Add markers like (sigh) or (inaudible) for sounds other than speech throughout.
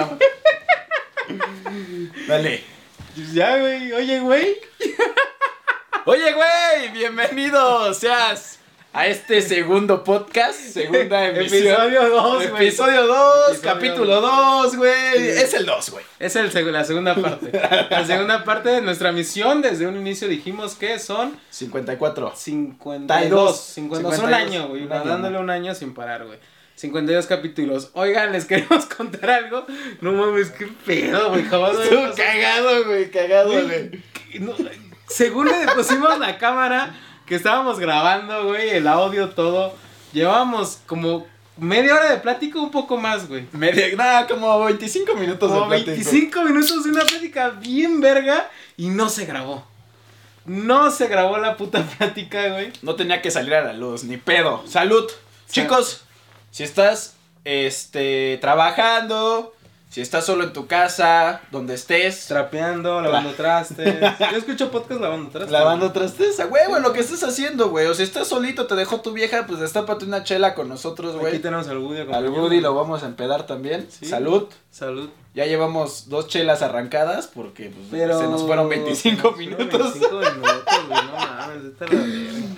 mamá. Dale. Ya, güey. Oye, güey. Oye, güey, bienvenido seas a este segundo podcast, segunda emisión. Episodio 2, güey. Episodio 2, Episodio capítulo 2, güey. Es el 2, güey. Es el la segunda parte. La segunda parte de nuestra misión. Desde un inicio dijimos que son 54. 52. 52. Un 52, año, güey. un año, Dándole un año sin parar, güey. 52 capítulos. Oigan, les queremos (laughs) contar algo. No mames, qué pedo, güey. Jamás Estuvo cagado, güey, cagado, Güey, no- según le pusimos la cámara que estábamos grabando, güey, el audio, todo, llevábamos como media hora de plática, un poco más, güey. Media, nada, como 25 minutos Como de plática. 25 minutos de una plática bien verga y no se grabó. No se grabó la puta (laughs) plática, güey. No tenía que salir a la luz, ni pedo. Salud. Chicos, si estás este trabajando, si estás solo en tu casa, donde estés, Trapeando, lavando trastes. (laughs) Yo escucho podcast lavando trastes. lavando trastes, a huevo, lo que estés haciendo, güey. O si estás solito, te dejó tu vieja, pues destápate una chela con nosotros, Aquí güey. tenemos al Woody. Al. Woody lo vamos a empedar también. Sí. Salud. Salud. Ya llevamos dos chelas arrancadas porque pues, Pero... se nos fueron 25 se nos fueron minutos. 25 minutos, güey. No mames, esta es la verga.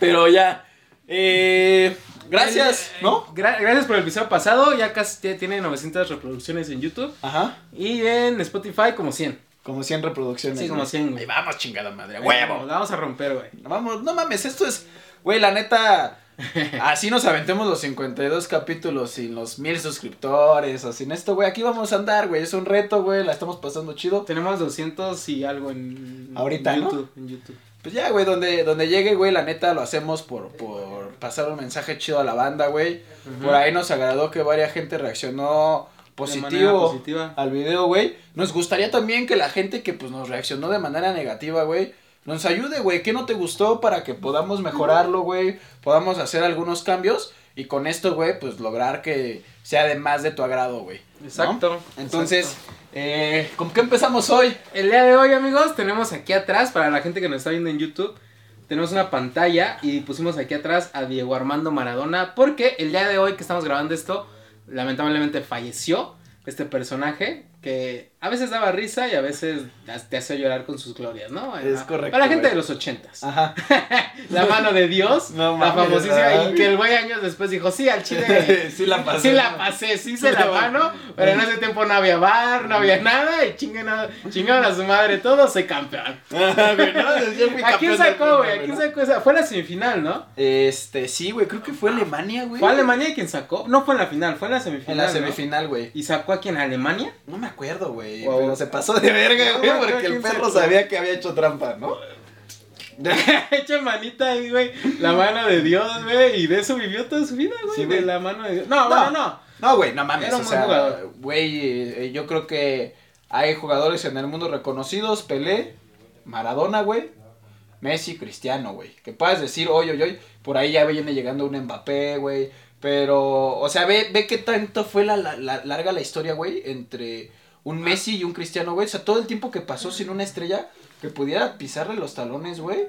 Pero ya. Eh, gracias, El- ¿no? Gra- gracias por el episodio pasado. Ya casi ya tiene 900 reproducciones en YouTube. Ajá. Y en Spotify como 100. Como 100 reproducciones. Sí, como güey. 100, güey. Vamos, chingada madre. ¡Huevo! vamos, vamos a romper, güey. Vamos, no mames, esto es. Güey, la neta. (laughs) Así nos aventemos los 52 capítulos sin los mil suscriptores o sin esto, güey. Aquí vamos a andar, güey. Es un reto, güey. La estamos pasando chido. Tenemos 200 y algo en, Ahorita, en ¿no? YouTube. En YouTube. Pues ya, güey, donde, donde llegue, güey, la neta lo hacemos por, por pasar un mensaje chido a la banda, güey. Por ahí nos agradó que varias gente reaccionó positivo positiva. al video, güey. Nos gustaría también que la gente que pues nos reaccionó de manera negativa, güey, nos ayude, güey. ¿Qué no te gustó para que podamos mejorarlo, güey? Podamos hacer algunos cambios y con esto, güey, pues lograr que sea de más de tu agrado, güey. ¿no? Exacto. Entonces, exacto. Eh, ¿con qué empezamos hoy? El día de hoy, amigos, tenemos aquí atrás, para la gente que nos está viendo en YouTube, tenemos una pantalla y pusimos aquí atrás a Diego Armando Maradona, porque el día de hoy que estamos grabando esto, lamentablemente falleció este personaje que a veces daba risa y a veces te hace llorar con sus glorias, ¿no? Es correcto, Para la gente güey. de los ochentas. Ajá. (laughs) La mano de Dios, No la mames, famosísima, ¿verdad? y que el güey años después dijo, sí, al chile... (laughs) sí la pasé. Sí la pasé, sí se la mano, pero en ese tiempo no había bar, no había nada, y chingaron a su madre todo, soy campeón. (laughs) ¿A quién sacó, güey? ¿A quién sacó esa? Fue la semifinal, ¿no? Este, sí, güey, creo que fue Alemania, güey. ¿Fue Alemania quien sacó? No fue en la final, fue en la semifinal. En la semifinal, güey. ¿Y sacó a quién? ¿A Alemania? No me acuerdo, güey. Wow. Pero se pasó de verga, güey, no, porque ¿quién el perro sabía que había hecho trampa, ¿no? (laughs) Hecha manita ahí, güey. La mano de Dios, güey. Y de eso vivió toda su vida, güey. Sí, de la mano de Dios. No, No. bueno, no. No, güey, no mames. Era o un sea, jugador. güey, eh, yo creo que hay jugadores en el mundo reconocidos: Pelé, Maradona, güey, Messi, Cristiano, güey. Que puedas decir, oye, oye, oye, por ahí ya viene llegando un Mbappé, güey. Pero, o sea, ve, ve qué tanto fue la, la- la- larga la historia, güey, entre un Messi y un Cristiano, güey. O sea, todo el tiempo que pasó sin una estrella que pudiera pisarle los talones, güey,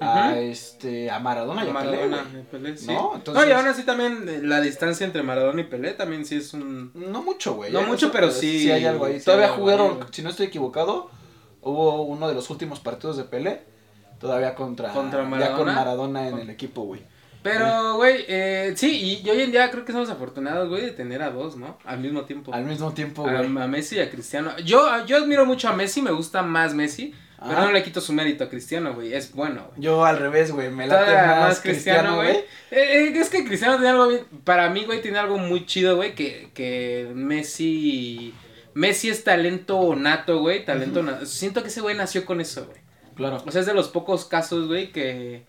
a este, a Maradona y a Pelé, Maradona. Pelé, sí. ¿No? No, Entonces- y aún así también eh, la distancia entre Maradona y Pelé también sí es un... No mucho, güey. No ¿eh? mucho, pero sí- Sí hay algo ahí. sí Todavía algo jugaron, ahí, si no estoy equivocado, hubo uno de los últimos partidos de Pelé. Todavía contra, Contra Ya Maradona. con Maradona en el equipo, güey. Pero, güey, eh, sí, y, hoy en día creo que somos afortunados, güey, de tener a dos, ¿no? Al mismo tiempo. Al mismo tiempo, güey. a Messi y a Cristiano. Yo, yo admiro mucho a Messi, me gusta más Messi, pero Ajá. no le quito su mérito a Cristiano, güey, es bueno, güey. Yo al revés, güey. Me late Todavía más, Cristiano, güey. Eh, eh, es que Cristiano tiene algo bien, para mí, güey, tiene algo muy chido, güey, que, que Messi, Messi es talento nato, güey, talento nato. Siento que ese güey nació con eso, güey. Claro. O sea, es de los pocos casos, güey, que,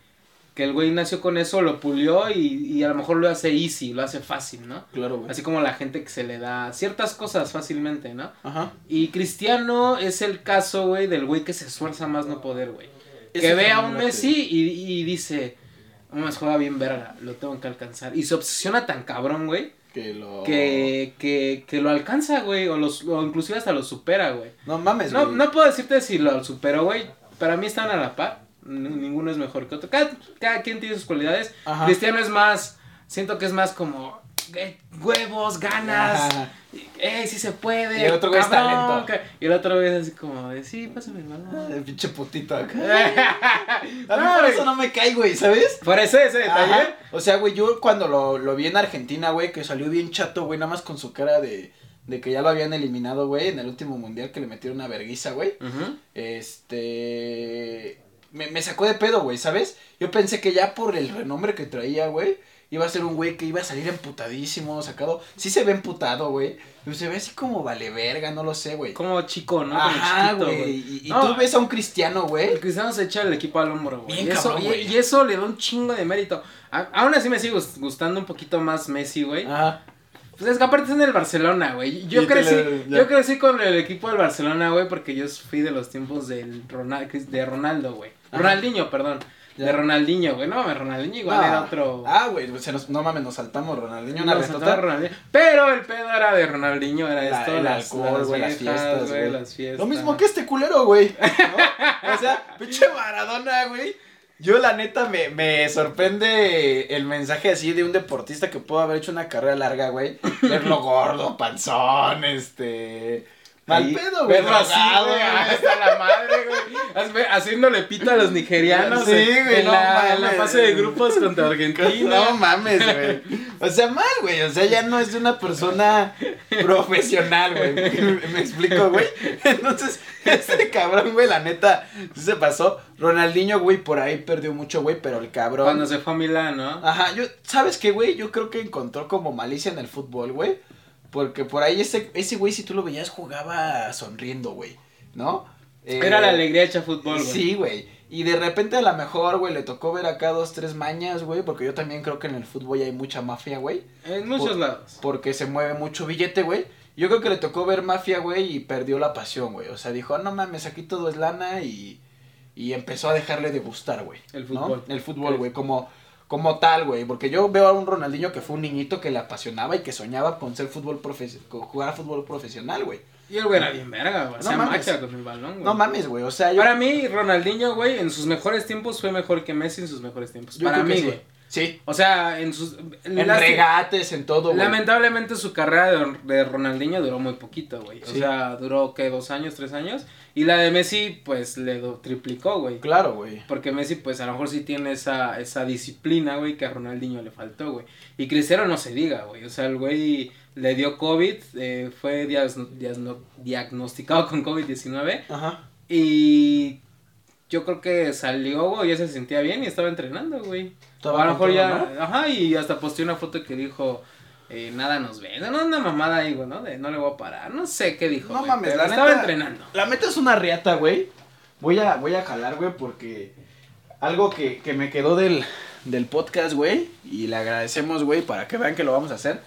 que el güey nació con eso, lo pulió y, y a lo mejor lo hace easy, lo hace fácil, ¿no? Claro, güey. Así como la gente que se le da ciertas cosas fácilmente, ¿no? Ajá. Y Cristiano es el caso, güey, del güey que se esfuerza más no poder, güey. Que ve a un. Messi y, y dice, vamos, juega bien verga, lo tengo que alcanzar. Y se obsesiona tan cabrón, güey, Que lo. que, que, que lo alcanza, güey, o, los, o inclusive hasta lo supera, güey. No mames, No, güey. no puedo decirte si lo superó, güey. Para mí están a la par. Ninguno es mejor que otro. Cada, cada quien tiene sus cualidades. Ajá. Cristiano es más. Siento que es más como. eh, huevos, ganas, eh, sí se puede. Y el otro güey es talento. Y el otro güey es así como de, sí, pásame el balón. (laughs) El pinche putito acá. (laughs) A mí No, por eso no me cae, güey, ¿sabes? Por ese, ese detalle. Ajá. O sea, güey, yo cuando lo, lo vi en Argentina, güey, que salió bien chato, güey, nada más con su cara de, de que ya lo habían eliminado, güey, en el último mundial que le metieron una verguiza, güey. Este. Me, me sacó de pedo, güey, ¿sabes? Yo pensé que ya por el renombre que traía, güey, iba a ser un güey que iba a salir emputadísimo, sacado. Sí se ve emputado, güey. Pero se ve así como vale verga, no lo sé, güey. Como chico, ¿no? Como Ajá, güey. Y, y No. tú ves a un cristiano, güey. El cristiano se echa el equipo al hombro, güey. Bien Y eso, cabrón, y, güey. y eso le da un chingo de mérito. A- aún así me sigue gust- gustando un poquito más Messi, güey. Ajá. Pues es que aparte es en el Barcelona, güey. Yo Y crecí, le- yo crecí con el equipo del Barcelona, güey, porque yo fui de los tiempos del Ronald, de Ronaldo, güey. Ajá. Ronaldinho, perdón. Ya. De Ronaldinho, güey. No mames, Ronaldinho igual No. era otro. Ah, güey, nos, no mames, nos saltamos Ronaldinho una saltaba Ronaldinho. Pero el pedo era de Ronaldinho, era La- esto, el las, alcohol, güey, las fiestas, güey. las fiestas. Lo mismo que este culero, güey. ¿no? (laughs) O sea, pinche Maradona, güey. Yo, la neta, me, me sorprende el mensaje así de un deportista que pudo haber hecho una carrera larga, güey. Verlo gordo, panzón, este. Mal pedo, güey. verlo así, güey, hasta la madre, güey. Haciéndole pito a los nigerianos Sí, en, güey, en no la, en la mames. fase de grupos contra Argentina. No mames, güey. O sea, mal, güey. O sea, ya no es de una persona profesional, güey. Me, me explico, güey. Entonces, (laughs) este cabrón, güey, la neta, se pasó. Ronaldinho, güey, por ahí perdió mucho, güey, pero el cabrón. Cuando se fue a Milán, ¿no? Ajá, yo, ¿sabes qué, güey? Yo creo que encontró como malicia en el fútbol, güey. Porque por ahí ese, ese güey, si tú lo veías, jugaba sonriendo, güey. ¿No? Eh, Era la alegría hecha fútbol, güey. Sí, güey. Y de repente a lo mejor, güey, le tocó ver acá dos, tres mañas, güey. Porque yo también creo que en el fútbol hay mucha mafia, güey. En muchos Por- lados. Porque se mueve mucho billete, güey. Yo creo que le tocó ver mafia, güey, y perdió la pasión, güey. O sea, dijo, "Ah, no mames, aquí todo es lana y, y empezó a dejarle de gustar, güey. El ¿no? fútbol. El fútbol, güey, como, como tal, güey. Porque yo veo a un Ronaldinho que fue un niñito que le apasionaba y que soñaba con ser fútbol profe con jugar a fútbol profesional, güey. Y el güey era bien verga, güey. No Se mames. con el balón, güey. No mames, güey. O sea, yo. Para mí, Ronaldinho, güey, en sus mejores tiempos fue mejor que Messi en sus mejores tiempos. yo Para mí, güey. Sí. O sea, en sus. En regates, en todo, güey. Lamentablemente su carrera de, de Ronaldinho duró muy poquito, güey. O Sí. sea, duró, ¿qué? ¿Dos años, tres años? Y la de Messi, pues, le do- triplicó, güey. Claro, güey. Porque Messi, pues, a lo mejor sí tiene esa, esa disciplina, güey, que a Ronaldinho le faltó, güey. Y Cristiano no se diga, güey. O sea, el güey le dio COVID, eh, fue diagno- diagnosticado con COVID-19 Ajá. y yo creo que salió, güey, ya se sentía bien y estaba entrenando, güey. A lo mejor ya, ajá, y hasta posteó una foto que dijo, eh, nada nos ve, no, una mamada ahí, güey, ¿no? De no le voy a parar, no sé qué dijo, No güey, mames, pero la estaba neta- entrenando. La meta es una riata, güey. Voy a, voy a jalar, güey, porque algo que, que me quedó del, del podcast, güey, y le agradecemos, güey, para que vean que lo vamos a hacer.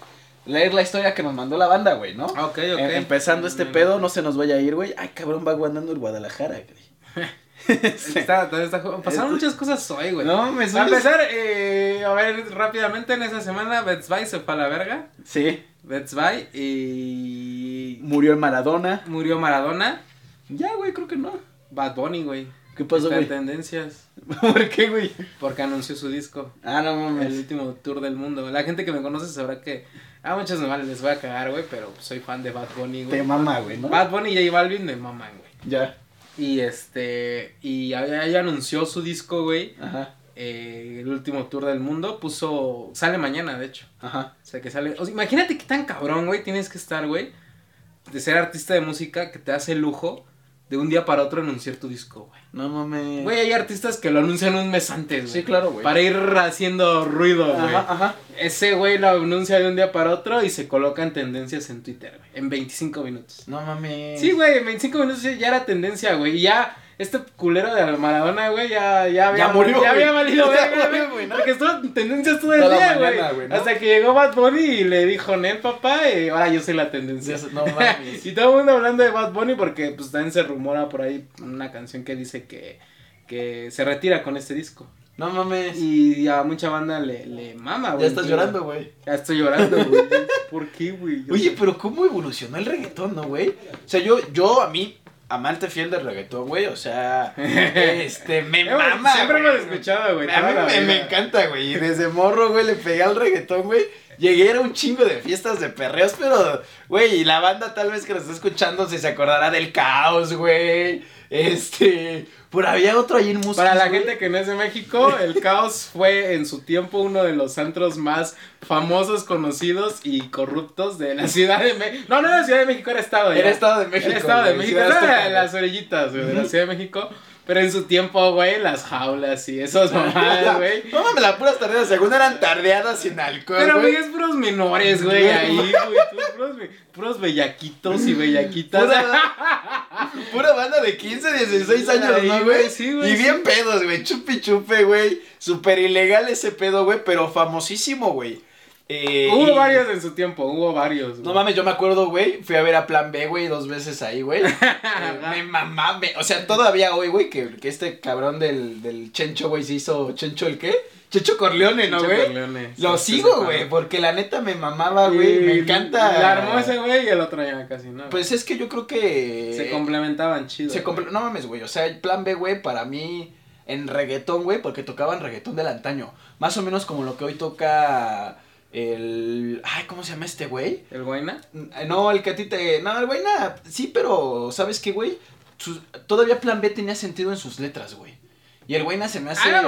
Leer la historia que nos mandó la banda, güey, ¿no? Ok, ok. Em- empezando este Mm. pedo, no se nos vaya a ir, güey. Ay, cabrón, va guardando el Guadalajara, güey. (laughs) (laughs) Está, está- está- pasaron muchas cosas hoy, güey. No, me A suena. empezar, eh, a ver, rápidamente en esa semana, Betsby se fue a la verga. Sí, Betsby y murió el Maradona. murió Maradona. Ya, güey, creo que no. Bad Bunny, güey. ¿Qué pasó, en güey? tendencias. (laughs) ¿Por qué, güey? Porque anunció su disco. Ah, no El mames. último tour del mundo. La gente que me conoce sabrá que a muchos normales les voy a cagar, güey, pero soy fan de Bad Bunny, güey. Te mama, güey, ¿no? Bad Bunny y J Balvin me maman, güey. Ya. Y este, y ya anunció su disco, güey, Ajá, eh, el último tour del mundo, puso, sale mañana, de hecho. ajá. O sea, que sale, o sea, imagínate qué tan cabrón, güey, tienes que estar, güey, de ser artista de música que te hace el lujo de un día para otro anunciar tu disco, güey. No mames. Güey, hay artistas que lo anuncian un mes antes, güey. Sí, claro, güey. Para ir haciendo ruido, güey. Ajá, ajá. Ese güey lo anuncia de un día para otro y se coloca en tendencias en Twitter, güey. En 25 minutos. No mames. Sí, güey, en 25 minutos ya- ya era tendencia, güey. Y ya, este culero de Maradona, güey, ya, ya había, Ya murió, ya había valido (laughs) Ya verga, murió, güey. Porque estuvo en tendencias todo el Toda día, güey. Hasta que llegó Bad Bunny y le dijo, Nel, papá, y ahora yo soy la tendencia. No mames. (laughs) y todo el mundo hablando de Bad Bunny porque pues también se rumora por ahí una canción que dice que, que se retira con este disco. No mames. Y a mucha banda le, le mama, güey. Ya estás llorando, güey. Ya estoy llorando, güey. ¿Por qué, güey? Oye, pero ¿cómo evolucionó el reggaetón, no, güey? O sea, yo, yo a mí, amante fiel del reggaetón, güey, o sea, (laughs) este, me Hemos- mama, Siempre güey. hemos escuchado, güey. A mí me encanta, güey, y desde morro, güey, le pegué al reggaetón, güey, llegué a un chingo de fiestas de perreos, pero, güey, y la banda tal vez que nos está escuchando si se acordará del caos, güey. Este, por había otro ahí en música. Para la gente que no es de México, el caos (laughs) fue en su tiempo uno de los antros más famosos, conocidos y corruptos de la Ciudad de México. No, no era Ciudad de México, era Estado. Era Estado de México. Era Estado de México, era Azteca, de las orillitas, güey, de la Ciudad de México. Pero en su tiempo, güey, las jaulas y esos mamadas, (laughs) güey. No mames, las puras tardeadas, según eran tardeadas sin alcohol, Pero, güey. es puros menores, güey, ahí, güey. Puros, be- puros bellaquitos y bellaquitas. Pura, (laughs) pura banda de 15, 16 años, Ahí, ¿no, güey? güey? Sí, güey, Y sí. bien pedos, güey. Chupi chupe, güey. Súper ilegal ese pedo, güey, pero famosísimo, güey. Eh, Hubo y- varios en su tiempo, hubo varios. güey. No mames, yo me acuerdo, güey. Fui a ver a Plan B, güey, dos veces ahí, güey. (laughs) Eh, me mamá, me- O sea, todavía hoy, güey, que, que este cabrón del, del Chencho, güey, se hizo Chencho el qué? Chencho Corleone, ¿no, güey? Corleone, Lo sí, sigo, güey, porque la neta me mamaba, güey. Me encanta. La armó ese güey y el otro ya casi, ¿no? Pues es que yo creo que. se complementaban chido. Se comple- No mames, güey. O sea, el plan B, güey, para mí en reggaetón, güey, porque tocaban reggaetón del antaño. Más o menos como lo que hoy toca el. Ay, ¿cómo se llama este güey? ¿El Guayna? No, el que a ti te. No, el güey, nada. Sí, pero ¿sabes qué, güey? Sus- Todavía plan B tenía sentido en sus letras, güey. Y el güey se me hace. Ah,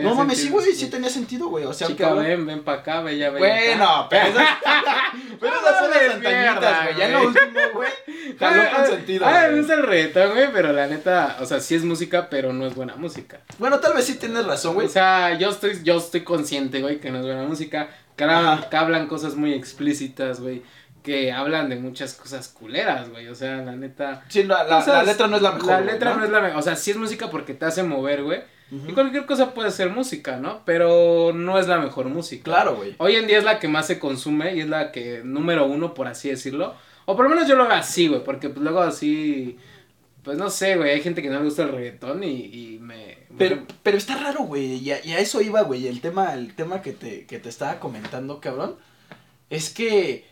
no mames. sí, güey, sí tenía sentido, güey. O sea, Chica, aunque- ven, ven pa' acá, bella, bella. Bueno, pero (laughs) esas, (laughs) pero esas son las antañitas, güey. Ya en lo güey. último, güey. (laughs) Jaló con sentido. Ah, me gusta el reggaetón, güey, pero la neta, o sea, sí es música, pero no es buena música. Bueno, tal vez sí tienes razón, güey. O sea, yo estoy, yo estoy consciente, güey, que no es buena música. Que hablan, Ajá. que hablan cosas muy explícitas, güey. Que hablan de muchas cosas culeras, güey. O sea, la neta. Sí, la, la- letra no es la mejor. La letra no, es la mejor. O sea, sí es música porque te hace mover, güey. Y cualquier cosa puede ser música, ¿no? Pero no es la mejor música. Claro, güey. Hoy en día es la que más se consume y es la que número uno, por así decirlo. O por lo menos yo lo veo así, güey, porque pues luego así, pues no sé, güey, hay gente que no le gusta el reggaetón y, y me... Pero, pero está raro, güey. Y, a- y a eso iba, güey. El tema, el tema que te, que te estaba comentando, cabrón. Es que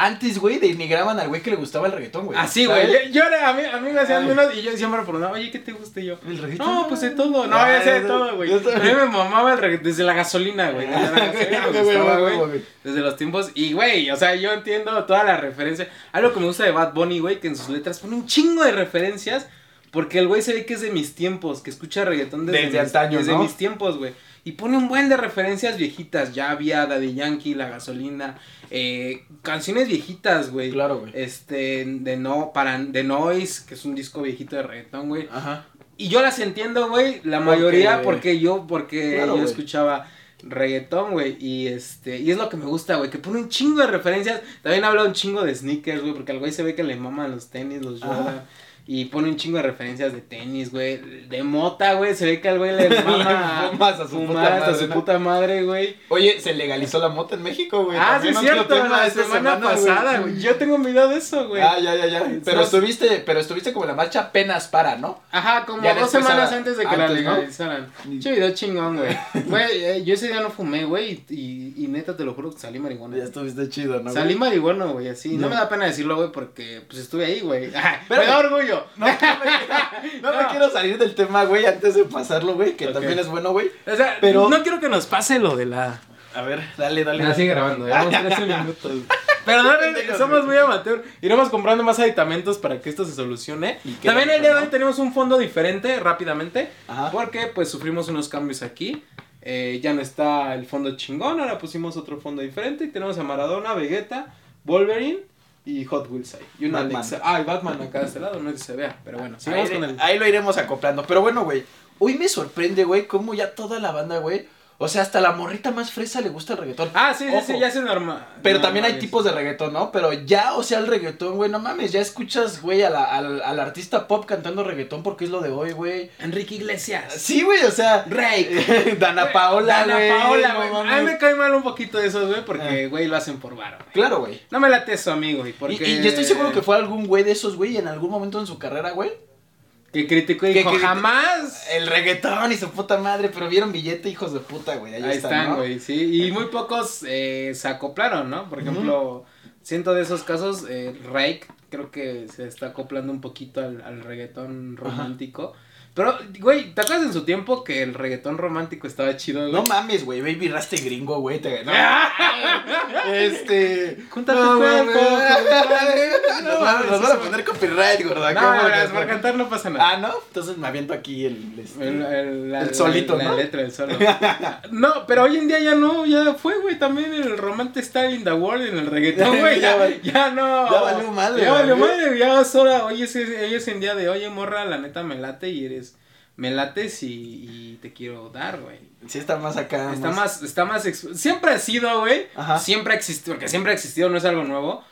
antes, güey, denigraban al güey que le gustaba el reggaetón, güey. Así, güey, yo, era- a, mí, a mí me hacían menos y yo siempre preguntaba, oye, ¿qué te gusta? Y yo, ¿El reggaetón? no, pues de todo, no, ya sé de todo, güey. A mí me mamaba el reggaetón desde la gasolina, güey, desde (laughs) la gasolina me (laughs) gustaba, güey. Desde los tiempos. Y, güey, o sea, yo entiendo toda la referencia. Algo que me gusta de Bad Bunny, güey, que en sus letras pone un chingo de referencias. Porque el güey se ve que es de mis tiempos, que escucha reggaetón desde, Desde antaño, desde ¿no? mis tiempos, güey. Y pone un buen de referencias viejitas. Ya había Daddy Yankee, La Gasolina. eh, canciones viejitas, güey. Claro, güey. Este, de no, para, de Noise, que es un disco viejito de reggaetón, güey. Ajá. Y yo las entiendo, güey, la mayoría porque yo, porque Claro, yo escuchaba reggaetón, güey, y este, y es lo que me gusta, güey, que pone un chingo de referencias, también habla un chingo de sneakers, güey, porque al güey se ve que le maman los tenis, los. Jordan, y pone un chingo de referencias de tenis, güey, de mota, güey, se ve que al güey le (laughs) mama Fumas a su puta hasta madre, su ¿no? puta madre, güey. Oye, se legalizó la mota en México, güey. Ah, sí es cierto, la semana, pasada, güey, yo tengo un video de eso, güey. Ah, ya, ya, ya. Pero estuviste, pero estuviste como en la marcha apenas para, ¿no? Ajá, como Ya dos semanas antes de que la ¿no? legalizaran. Che video chingón, güey. (laughs) Güey, eh, yo ese día no fumé, güey, y, y, y neta te lo juro que salí marihuana. Ya estuviste chido, ¿no? Salí marihuana, güey, así. No Ya. me da pena decirlo, güey, porque pues estuve ahí, güey. (laughs) Me da orgullo. No, no, me, no me No. quiero salir del tema, güey, antes de pasarlo, güey, que también es bueno, güey. O sea, Pero- no quiero que nos pase lo de la. A ver, dale, dale. Dale. sigue grabando, llevamos 13 minutos. (laughs) Pero no, somos muy amateur. Iremos comprando más aditamentos para que esto se solucione. También el día de ¿no? hoy tenemos un fondo diferente, rápidamente. Ajá. Porque pues sufrimos unos cambios aquí. Eh, ya no está el fondo chingón, ahora pusimos otro fondo diferente. Y tenemos a Maradona, Vegeta, Wolverine y Hot Wheels ahí. Y una Batman. Alexa. Ah, y Batman acá de este lado, no es que se vea. Pero bueno, sigamos Ahí, con el. ahí lo iremos acoplando. Pero bueno, güey. Hoy me sorprende, güey, cómo ya toda la banda, güey. O sea, hasta la morrita más fresa le gusta el reggaetón. Ah, sí, sí, Ojo. sí, ya se normal. Pero también hay tipos de reggaetón, ¿no? Pero ya, o sea, el reggaetón, güey, no mames, ya escuchas, güey, a la- al, al artista pop cantando reggaetón porque es lo de hoy, güey. Enrique Iglesias. Sí, güey, o sea. Rake. (laughs) Dana Paola, Dana güey. Paola, no güey. mames. a mí me cae mal un poquito de esos, güey, porque, Ah. güey, lo hacen por varo. Claro, güey. No me late eso, amigo, y Y, porque... y yo estoy seguro que fue algún güey de esos, güey, en algún momento en su carrera, güey. Que criticó y Que dijo, jamás... El reggaetón y su puta madre, pero vieron billete, hijos de puta, güey. Ahí, Ahí están, güey, sí. Y muy pocos eh, se acoplaron, ¿no? Por ejemplo, siento de esos casos, eh, Rake creo que se está acoplando un poquito al, al reggaetón romántico. Pero, güey, ¿te acuerdas en su tiempo que el reggaetón romántico estaba chido, güey? No mames, güey, Baby Raste gringo, güey. Te... No, (laughs) este. Junta no, tu cuerpo. No, Nos van- mames, Nos van a poner copyright, gorda. No, por cantar no pasa nada. Ah, ¿no? Entonces me aviento aquí el. este, El, el- la- El solito, la, ¿no? La letra del solo. (laughs) no, pero hoy en día ya no, ya fue, güey, también el romantic style in the world en el reggaetón, (laughs) güey, Ya ya, ya no. ya valió madre, Ya valió madre, ya es hora, hoy es, hoy es en día de, oye, morra, la neta me late y eres, me lates y, y te quiero dar, güey. Sí, está más acá. Está más, está más, siempre ha sido, güey, Ajá. siempre ha existido, porque siempre ha existido, no es algo nuevo.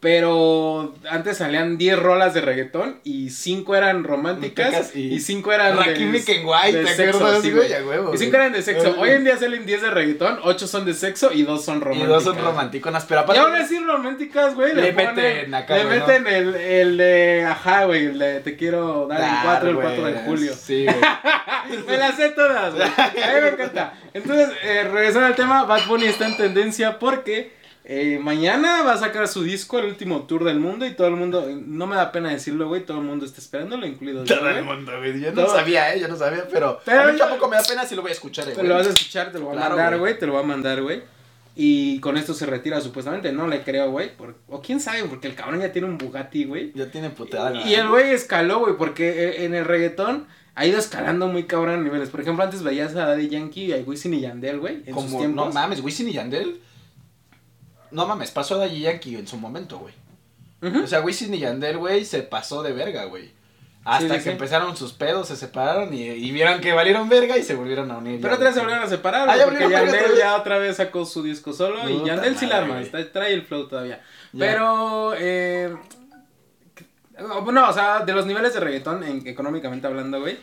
Pero antes salían 10 rolas de reggaetón y 5 eran románticas y- y 5 eran Rakim y Kenway, de ¿te sexo, sí, güey? huevo, Y 5 güey. eran de sexo. Hoy en día salen 10 de reggaetón, 8 son de sexo y 2 son Y románticas. dos son romanticonas, pero Y aparte. aún así románticas, güey, le, Le meten acá, le meten el, el de, ajá, güey, el de te quiero dar Dar, el 4, el güey. 4 de julio. Sí, güey. (laughs) Me las sé todas, güey. A mí me encanta. Entonces, eh, regresando al tema, Bad Bunny está en tendencia porque eh, mañana va a sacar su disco, el último tour del mundo, y todo el mundo, no me da pena decirlo, güey, todo el mundo está esperándolo, incluido yo, Todo el mundo, güey. Yo no Todo. sabía, eh. Yo no sabía, pero. Pero a mí yo- tampoco me da pena si lo voy a escuchar, eh, Te lo vas a escuchar, te lo voy a Claro, mandar, güey. te lo voy a mandar, güey. Y con esto se retira supuestamente, no le creo, güey. por- O quién sabe, porque el cabrón ya tiene un Bugatti, güey. Ya tiene putada. Y el güey escaló, güey, porque eh, en el reggaetón ha ido escalando muy cabrón a niveles. Por ejemplo, antes veías a Daddy Yankee y a Wisin y Yandel, güey, Como, no mames, Wisin y Yandel. No mames, pasó a Daddy Yankee en su momento, güey. O sea, Wisin y Yandel, güey, se pasó de verga, güey. Hasta Sí, sí, que sí. empezaron sus pedos, se separaron y, y vieron que valieron verga y se volvieron a unir. Pero otra vez se volvieron a separar, Ah, güey, ¿ya porque Yandel otra ya otra vez sacó su disco solo y Yandel sí la arma, está- trae el flow todavía. Ya. Pero, eh, no, o sea, de los niveles de reggaetón, en, económicamente hablando, güey,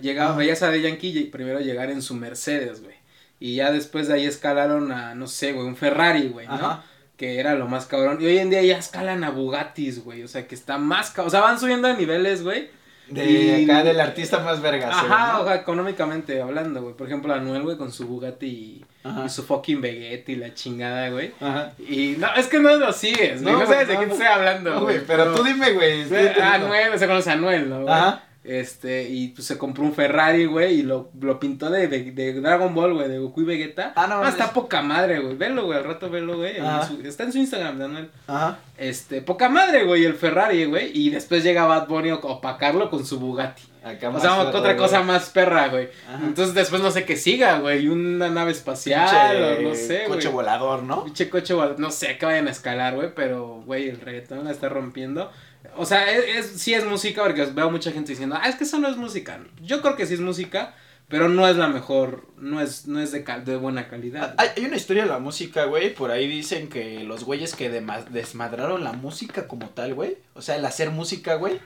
llegaba, Ajá. veías a De Yankee y- primero llegar en su Mercedes, güey. Y ya después de ahí escalaron a, no sé, güey, un Ferrari, güey, ¿no? Ajá. Que era lo más cabrón. Y hoy en día ya escalan a Bugattis, güey. O sea, que está más cabrón. O sea, van subiendo de niveles, güey. De Y- acá del artista más verga. Ajá, o sea, económicamente hablando, güey. Por ejemplo, Anuel, güey, con su Bugatti y, su fucking Vegeta y la chingada, güey. Ajá. Y no, es que no lo sigues, güey. No, güey, sabes de no, quién no. estoy hablando, No, güey. güey, pero tú dime, güey. entendiendo. Anuel, se conoce a Anuel, ¿no? güey? Ajá. Este, y pues se compró un Ferrari, güey, y lo, lo pintó de, de, de Dragon Ball, güey, de Goku y Vegeta. Ah, no, Ah, está poca madre, güey. Velo, güey, al rato velo, güey. Está en su Instagram, de Anuel. Ajá. Este, poca madre, güey, el Ferrari, güey. Y después llega Bad Bunny a opacarlo con su Bugatti. Acá O sea, perro, otra güey. cosa más perra, güey. Ajá. Entonces después no sé qué siga, güey. Una nave espacial Pinche o no sé, güey. Coche volador, ¿no? Pinche coche, vol- no sé que vayan a escalar, güey, pero, güey, el reggaetón la está rompiendo. O sea, es, es- sí es música, porque veo mucha gente diciendo, ah, es que eso no es música. Yo creo que sí es música, pero no es la mejor, no es, no es de, cal- de buena calidad. Hay, hay una historia de la música, güey. Por ahí dicen que los güeyes que desmadraron la música como tal, güey. O sea, el hacer música, güey.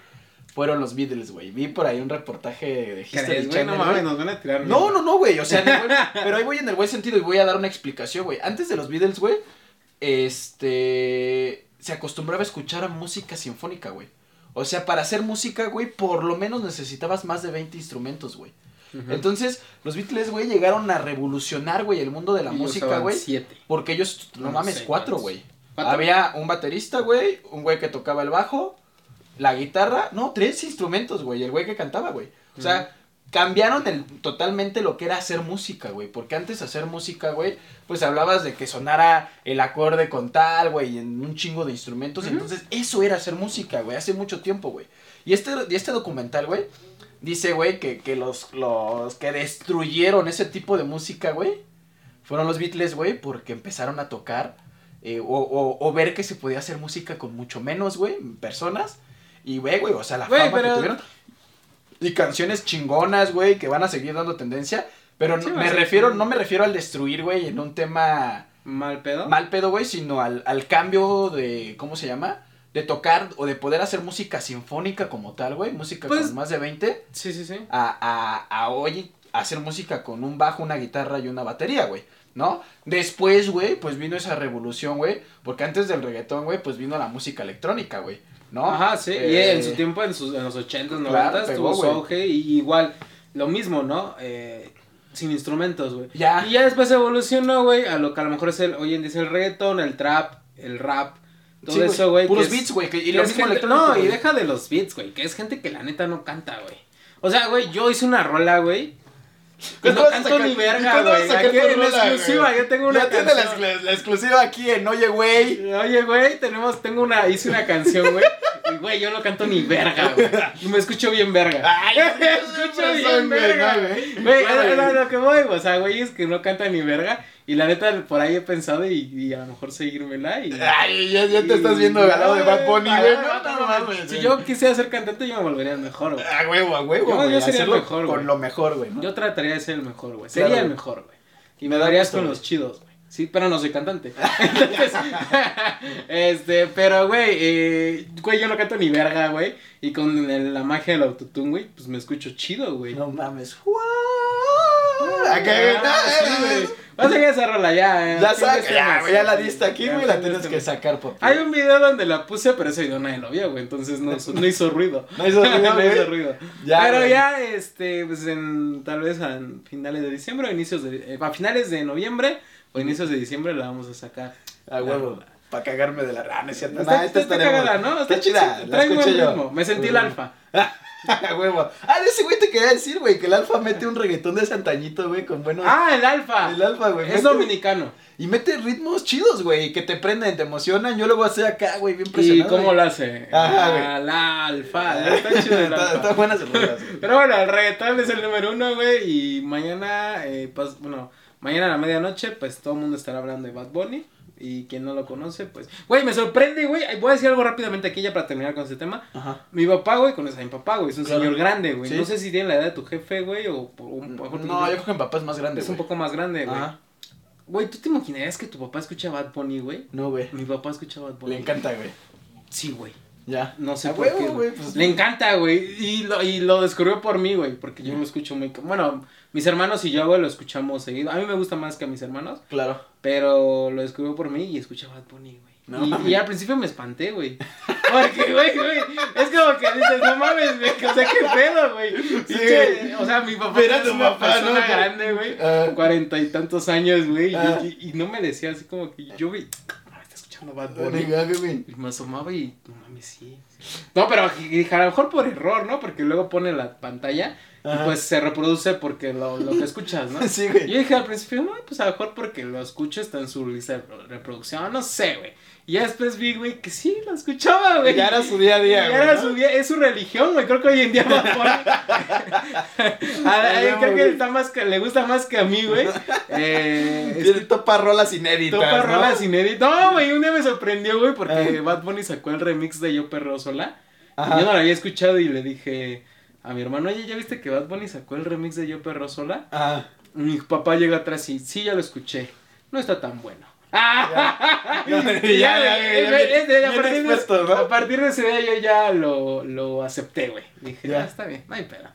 Fueron los Beatles, güey. Vi por ahí un reportaje de History. Channel, No mames, nos van a tirar. No, no, no, güey. O sea, pero ahí voy en el buen sentido y voy a dar una explicación, güey. Antes de los Beatles, güey, este. Se acostumbraba a escuchar a música sinfónica, güey. O sea, para hacer música, güey, por lo menos necesitabas más de 20 instrumentos, güey. Entonces, los Beatles, güey, llegaron a revolucionar, güey, el mundo de la Y música, güey. Siete. Porque ellos, no, No mames, sé cuatro, güey. Había un baterista, güey, un güey que tocaba el bajo, la guitarra, no, tres instrumentos, güey, y el güey que cantaba, güey. O sea, cambiaron el, totalmente lo que era hacer música, güey, porque antes hacer música, güey, pues hablabas de que sonara el acorde con tal, güey, en un chingo de instrumentos, entonces eso era hacer música, güey, hace mucho tiempo, güey. Y este, y este documental, güey, dice, güey, que, que los, los que destruyeron ese tipo de música, güey, fueron los Beatles, güey, porque empezaron a tocar eh, o, o, o ver que se podía hacer música con mucho menos, güey, personas. Y, güey, güey, o sea, la fama pero- que tuvieron. Y canciones chingonas, güey, que van a seguir dando tendencia. Pero Sí, no- me refiero, no me refiero al destruir, güey, en un tema ¿Mal pedo? mal pedo, güey, sino al, al cambio de, ¿cómo se llama? De tocar o de poder hacer música sinfónica como tal, güey, música Pues- con más de 20 Sí, sí, sí. a, a, a hoy hacer música con un bajo, una guitarra y una batería, güey. ¿No? Después, güey, pues vino esa revolución, güey. Porque antes del reggaetón, güey, pues vino la música electrónica, güey. ¿No? Ajá, sí. y Eh, en su tiempo, en, sus, en los 80s, 90s, Claro, pegó, tuvo su auge. Y igual, lo mismo, ¿no? Eh, sin instrumentos, güey. Ya. Y ya después evolucionó, güey, a lo que a lo mejor es el, hoy en día es el reggaeton, el trap, el rap. Todo Sí, eso, güey. Puros beats, güey. que- Y lo mismo gente- No, y deja de los beats, güey. Que es gente que la neta no canta, güey. O sea, güey, yo hice una rola, güey. ¿Cuándo no vas a sacar- ni verga, güey. Aquí en rola, exclusiva, güey? yo tengo una Ya tiene la, canción. la exclusiva aquí en Oye, güey. Oye, güey, tenemos, tengo una, hice una canción, güey. (laughs) Y, güey, yo no canto ni verga, güey. Me escucho bien verga. Ay, (laughs) me escucho bien verga. güey. Güey, lo que voy. O sea, güey, es que no cantan ni verga. Y la neta, por ahí he pensado y, y a lo mejor seguírmela y... Ay, ya, ya te estás viendo al lado de Bad Bunny, güey. No. Si yo quisiera ser cantante, yo me volvería el mejor, güey. A huevo, a huevo, Yo- güey. yo sería el mejor, Con lo mejor, güey. ¿no? Yo trataría de ser el mejor, güey. Claro, Sería el mejor, güey. Y Me me da darías con los chidos, güey. Sí, pero no soy cantante. (laughs) Entonces, este, pero, güey, eh, güey, yo no canto ni verga, güey. Y con el- la magia del autotune, güey, pues me escucho chido, güey. No mames. Acá, güey, eh, güey. Vas a sacar esa rola ya, eh. Ya saca, ya, güey, ya la diste aquí, güey, la tienes que sacar, papi. Hay un video donde la puse, pero ese video nadie lo vio, güey. Entonces no, (laughs) no hizo ruido. (laughs) No hizo ruido, no hizo güey. ruido. Ya, pero güey. ya, este, pues en, tal vez a finales de diciembre o inicios de, eh, a finales de noviembre o inicios de diciembre la vamos a sacar. A huevo. Para cagarme de la rana, cierto. Está, Nah, esta está cagada, ¿no? Está chida, trae buen yo. ritmo. Me sentí el alfa. A (laughs) huevo. Ah, de ese güey te quería decir, güey, que el alfa mete un reggaetón de Santañito, güey, con buenos. Ah, el alfa. el alfa, güey. Es mete- dominicano. Y mete ritmos chidos, güey, que te prenden, te emocionan. Yo luego estoy acá, güey, bien ¿Y presionado. cómo güey. lo hace? Ajá, güey. Ah, la alfa. Está chido el Está- alfa. Güey. Pero bueno, el reggaetón es el número uno, güey. Y mañana, eh, pues, bueno, mañana a la medianoche, pues todo el mundo estará hablando de Bad Bunny. Y quien no lo conoce, pues. Güey, me sorprende, güey. Voy a decir algo rápidamente aquí ya para terminar con este tema. Ajá. Mi papá, güey, conoces a mi papá, güey. Es un Claro. señor grande, güey. Sí. No sé si tiene la edad de tu jefe, güey, o por un poco. No, yo creo que mi papá es más grande. Es un poco más grande, güey. Ajá. Güey, ¿tú te imaginarías que tu papá escucha Bad Bunny, güey? No, güey. Mi papá escucha Bad Bunny. Le encanta, güey. Sí, güey. Ya. No sé por qué. pues- Le encanta, güey. Y lo, y lo descubrió por mí, güey. Porque yo lo escucho muy. Bueno, mis hermanos y yo, güey, lo escuchamos seguido. A mí me gusta más que a mis hermanos. Claro. Pero lo descubrió por mí y escucha Bad Bunny, güey. No y, y al principio me espanté, güey. Porque, güey, güey. Es como que dices, no mames, güey. O sea, qué pedo, güey. Pinche- güey. O sea, mi papá Ver a es tu una papá, persona ¿no? grande, güey. Ah. Cuarenta y tantos años, güey. y- Ah. Y, y no me decía así como que yo, güey. "Ah, Está escuchando Bad Bunny. Güey. Y me asomaba y no mames, sí. sí. No, pero a lo mejor por error, ¿no? Porque luego pone la pantalla Ajá. y pues se reproduce porque lo, lo que escuchas, ¿no? (laughs) Sí, güey. Yo dije al principio, no, pues a lo mejor porque lo escucho está en su lista de reproducción, no sé, güey. Y ya después vi, güey, que sí, lo escuchaba, güey. Ya era su día a día, ya güey. era ¿no? su día, es su religión, güey. Creo que hoy en día Ay, (laughs) (laughs) creo que está más que, le gusta más que a mí, güey. Eh, Tiene topa rolas inéditas. Topa ¿no? rolas inéditas. No, güey, un día me sorprendió, güey, porque Bad Bunny sacó el remix de Yo Perro Sola. Ajá. Y yo no lo había escuchado y le dije a mi hermano, oye, ¿ya viste que Bad Bunny sacó el remix de Yo Perro Sola? Y mi papá llega atrás y, sí, ya lo escuché. No está tan bueno. ¡Ah! Ya, a partir de- experto, ¿no? A partir de ese día yo ya lo, lo acepté, güey. Dije, Ya. ya está bien, no hay pedo.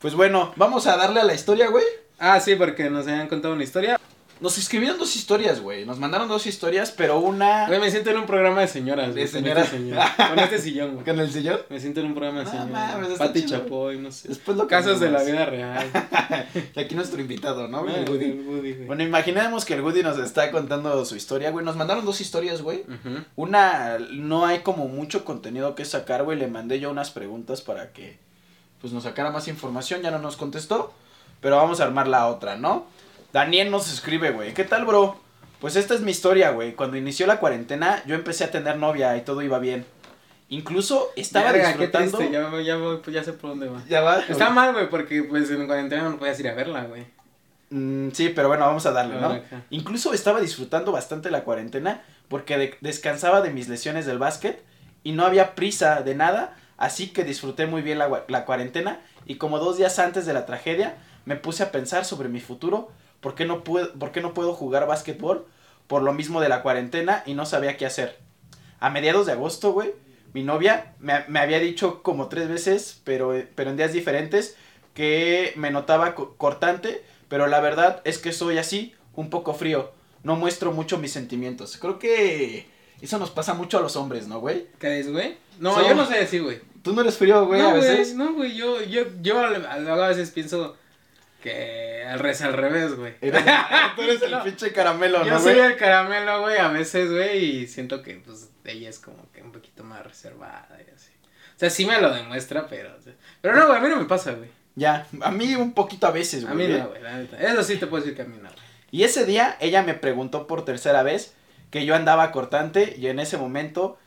Pues bueno, vamos a darle a la historia, güey. Ah, sí, porque nos habían contado una historia. Nos escribieron dos historias, güey. Nos mandaron dos historias, pero una. Güey, me siento en un programa de señoras, güey. De con señoras. este señor, Con este sillón, güey. ¿Con el sillón? Me siento en un programa de señoras. mames, está Pati. Chapoy, no sé. Después lo Casos de la vida real. (laughs) Y aquí nuestro invitado, ¿no? güey? Ah, El Woody. el Woody, güey. Bueno, imaginemos que el Woody nos está contando su historia, güey. Nos mandaron dos historias, güey. Una, no hay como mucho contenido que sacar, güey. Le mandé yo unas preguntas para que, pues, nos sacara más información. Ya no nos contestó. Pero vamos a armar la otra, ¿no? Daniel nos escribe, güey. ¿Qué tal, bro? Pues esta es mi historia, güey. Cuando inició la cuarentena, yo empecé a tener novia y todo iba bien. Incluso estaba Verga, disfrutando. ya, ya, pues ya sé por dónde va. Ya va. Está mal, güey, porque pues en cuarentena no podías ir a verla, güey. Mm, sí, pero bueno, vamos a darle, ¿no? Incluso estaba disfrutando bastante la cuarentena porque de- descansaba de mis lesiones del básquet y no había prisa de nada, así que disfruté muy bien la cuarentena y como dos días antes de la tragedia me puse a pensar sobre mi futuro, ¿por qué no puedo, por qué no puedo jugar básquetbol? Por lo mismo de la cuarentena y no sabía qué hacer. A mediados de agosto, güey, mi novia me, me había dicho como tres veces, pero, pero en días diferentes, que me notaba co- cortante, pero la verdad es que soy así, un poco frío. No muestro mucho mis sentimientos. Creo que eso nos pasa mucho a los hombres, ¿no, güey? ¿Qué es, güey? No, So- yo no sé decir, güey. Tú no eres frío, güey, no, a veces. No, güey, yo, yo, yo a veces pienso que al revés, al revés, güey. (laughs) Tú eres el pinche caramelo, Yo ¿no, soy güey? el caramelo, güey, a veces, güey, y siento que, pues, ella es como que un poquito más reservada y así. O sea, sí me lo demuestra, pero... pero no, güey, a mí no me pasa, güey. Ya, a mí un poquito a veces, A güey. mí ¿eh? no, güey, la neta. Eso sí te puedo decir que a mí no. güey. Y ese día ella me preguntó por tercera vez que yo andaba cortante y en ese momento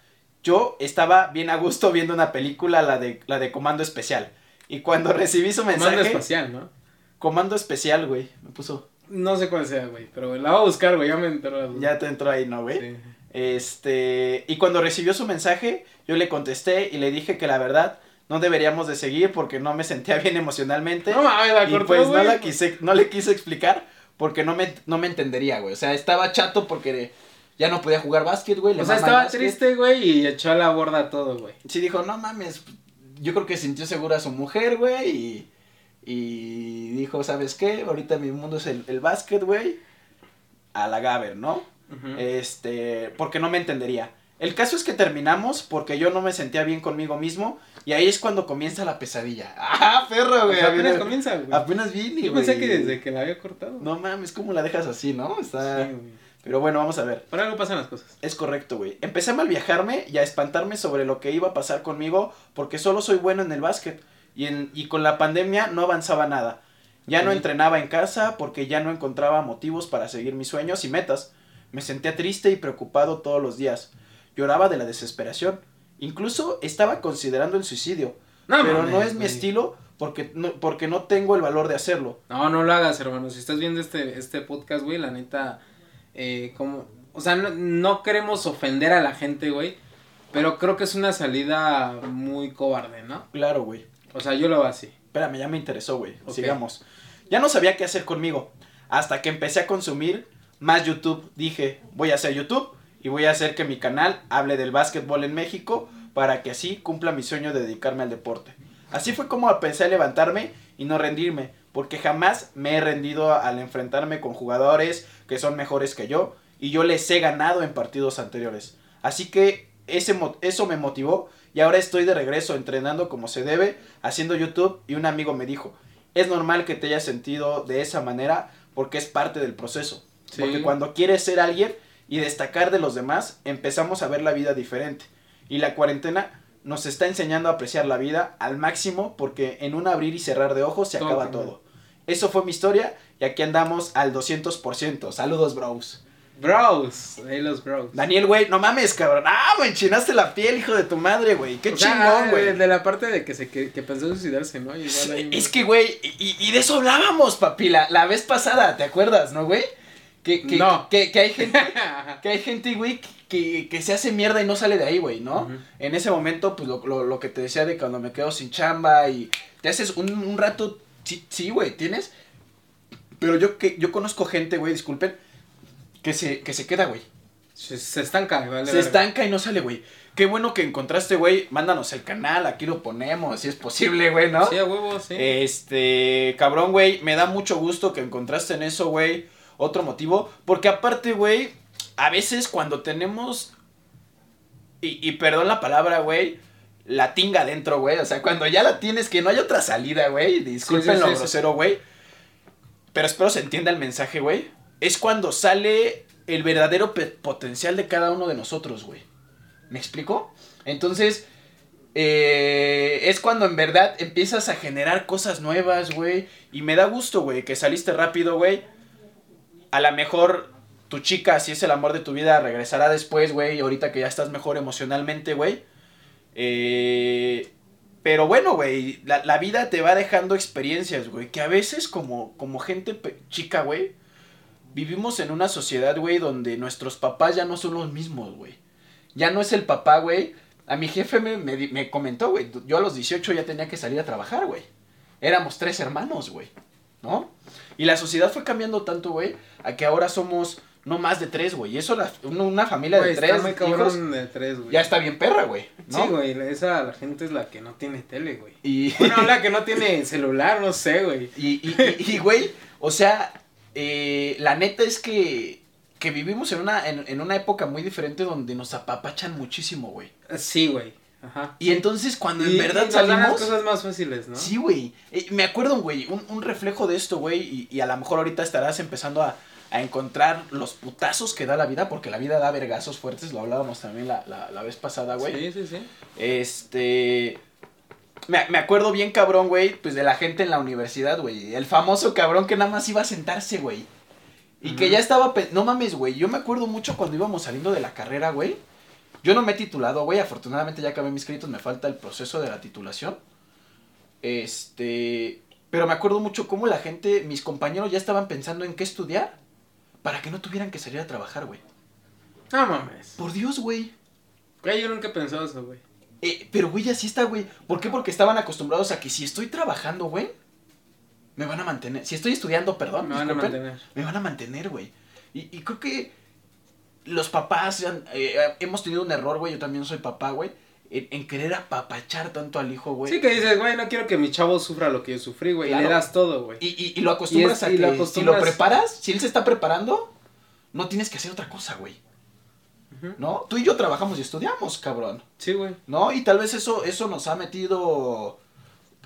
yo estaba bien a gusto viendo una película, la de, la de Comando Especial. Y cuando recibí su mensaje... Mando espacial, ¿no? Comando Especial, güey. Me puso... No sé cuál sea, güey, pero la voy a buscar, güey, ya me enteró la. Ya te entró ahí, ¿no, güey? Sí. Este... Y cuando recibió su mensaje, yo le contesté y le dije que la verdad no deberíamos de seguir porque no me sentía bien emocionalmente. No mames, la y cortó, pues no la quise, no le quise explicar porque no me, no me entendería, güey. O sea, estaba chato porque ya no podía jugar básquet, güey. O sea, estaba básquet. triste, güey, y echó a la borda todo, güey. Sí dijo, no mames, yo creo que sintió segura a su mujer, güey, y, y dijo, ¿sabes qué? Ahorita mi mundo es el, el básquet, güey, a la Gaber, ¿no? Este, porque no me entendería. El caso es que terminamos porque yo no me sentía bien conmigo mismo y ahí es cuando comienza la pesadilla. (laughs) ¡Ah, perro, O güey! sea, apenas Apenas, comienza, güey. apenas vine, Yo güey. pensé que desde que la había cortado. No mames, ¿cómo la dejas así, no? Está... Sí, güey. Pero bueno, vamos a ver. Por algo pasan las cosas. Es correcto, güey. Empecé a mal viajarme y a espantarme sobre lo que iba a pasar conmigo porque solo soy bueno en el básquet y, en, y con la pandemia no avanzaba nada. Ya no entrenaba en casa porque ya no encontraba motivos para seguir mis sueños y metas. Me sentía triste y preocupado todos los días. Lloraba de la desesperación. Incluso estaba considerando el suicidio. No, pero mames, no es mi güey. estilo porque no, porque no tengo el valor de hacerlo. No, no lo hagas, hermano. Si estás viendo este, este podcast, güey, la neta, eh, como, o sea, no, no queremos ofender a la gente, güey, pero creo que es una salida muy cobarde, ¿no? Claro, güey. O sea, yo lo veo así. Espérame, ya me interesó, güey. Ok. Sigamos. Ya no sabía qué hacer conmigo. Hasta que empecé a consumir más YouTube. Dije, voy a hacer YouTube y voy a hacer que mi canal hable del básquetbol en México para que así cumpla mi sueño de dedicarme al deporte. Así fue como empecé a levantarme y no rendirme, porque jamás me he rendido al enfrentarme con jugadores que son mejores que yo y yo les he ganado en partidos anteriores. Así que ese, eso me motivó y ahora estoy de regreso entrenando como se debe, haciendo YouTube y un amigo me dijo, es normal que te hayas sentido de esa manera porque es parte del proceso. Sí. Porque cuando quieres ser alguien y destacar de los demás, empezamos a ver la vida diferente. Y la cuarentena nos está enseñando a apreciar la vida al máximo porque en un abrir y cerrar de ojos se Todo acaba cambia. todo. Eso fue mi historia y aquí andamos al 200%. Saludos, bros. Bros, ahí los bros. Daniel, güey, no mames, cabrón. Ah, me enchinaste la piel, hijo de tu madre, güey. Qué O chingón, güey. De la parte de que se que, que pensó suicidarse, ¿no? Igual ahí, Es que, güey, y, y de eso hablábamos, papi, la, la vez pasada, ¿te acuerdas, no, güey? Que, que, No. que, que hay gente, (laughs) que hay gente, güey, que, que se hace mierda y no sale de ahí, güey, ¿no? En ese momento, pues, lo, lo, lo que te decía de cuando me quedo sin chamba y te haces un, un rato, sí, sí, güey, tienes, pero yo, que, yo conozco gente, güey, disculpen, que se, que se queda, güey. se, se estanca, vale. Se estanca y no sale, güey. Qué bueno que encontraste, güey. Mándanos el canal, aquí lo ponemos, si es posible, güey, ¿no? Sí, a huevo, sí. Este, cabrón, güey, me da mucho gusto que encontraste en eso, güey, otro motivo. Porque aparte, güey, a veces cuando tenemos, y, y perdón la palabra, güey, la tinga adentro, güey. O sea, cuando ya la tienes, que no hay otra salida, güey. Disculpen Sí, sí, lo sí, sí. grosero, güey. Pero espero se entienda el mensaje, güey. Es cuando sale el verdadero potencial de cada uno de nosotros, güey. ¿Me explico? Entonces, eh, es cuando en verdad empiezas a generar cosas nuevas, güey. Y me da gusto, güey, que saliste rápido, güey. A lo mejor tu chica, si es el amor de tu vida, regresará después, güey. Ahorita que ya estás mejor emocionalmente, güey. Eh, pero bueno, güey, la, la vida te va dejando experiencias, güey. Que a veces como, como gente chica, güey, vivimos en una sociedad, güey, donde nuestros papás ya no son los mismos, güey. Ya no es el papá, güey. A mi jefe me, me, me comentó, güey. Yo a los 18 ya tenía que salir a trabajar, güey. Éramos tres hermanos, güey. ¿No? Y la sociedad fue cambiando tanto, güey, a que ahora somos no más de tres, güey. Y eso, la- una, familia de está tres muy hijos, de tres, güey. ya está bien perra, güey. ¿no? Sí, güey, esa la gente es la que no tiene tele, güey. Y, Bueno, la que no tiene celular, no sé, güey. (laughs) y- y, güey, o sea, eh, la neta es que, que vivimos en una, en, en una época muy diferente donde nos apapachan muchísimo, güey. Sí, güey. Ajá. Y entonces cuando Y- en verdad y dan las salimos... cosas más fáciles, ¿no? Sí, güey. Eh, me acuerdo, güey, un, un reflejo de esto, güey, y, y a lo mejor ahorita estarás empezando a, a encontrar los putazos que da la vida, porque la vida da vergazos fuertes, lo hablábamos también la, la, la vez pasada, güey. Sí, sí, sí. Este. Me, me acuerdo bien cabrón, güey, pues de la gente en la universidad, güey. El famoso cabrón que nada más iba a sentarse, güey. Y que ya estaba, no mames, güey. Yo me acuerdo mucho cuando íbamos saliendo de la carrera, güey. Yo no me he titulado, güey. Afortunadamente ya acabé mis créditos, me falta el proceso de la titulación. Este, pero me acuerdo mucho cómo la gente, mis compañeros ya estaban pensando en qué estudiar para que no tuvieran que salir a trabajar, güey. No mames. Por Dios, güey. Güey, yo nunca he pensado eso, güey. Eh, pero, güey, así está, güey. ¿Por qué? Porque estaban acostumbrados a que si estoy trabajando, güey, me van a mantener. Si estoy estudiando, perdón, Me van a mantener. me van a mantener, güey. Y, y creo que los papás eh, hemos tenido un error, güey. Yo también soy papá, güey. En, en querer apapachar tanto al hijo, güey. Sí, que dices, güey, no quiero que mi chavo sufra lo que yo sufrí, güey. Y le das todo, güey. Y, y- y lo acostumbras Y es- a y que lo si lo preparas, si él se está preparando, no tienes que hacer otra cosa, güey. ¿No? Tú y yo trabajamos y estudiamos, cabrón. Sí, güey. ¿No? Y tal vez eso, eso nos ha metido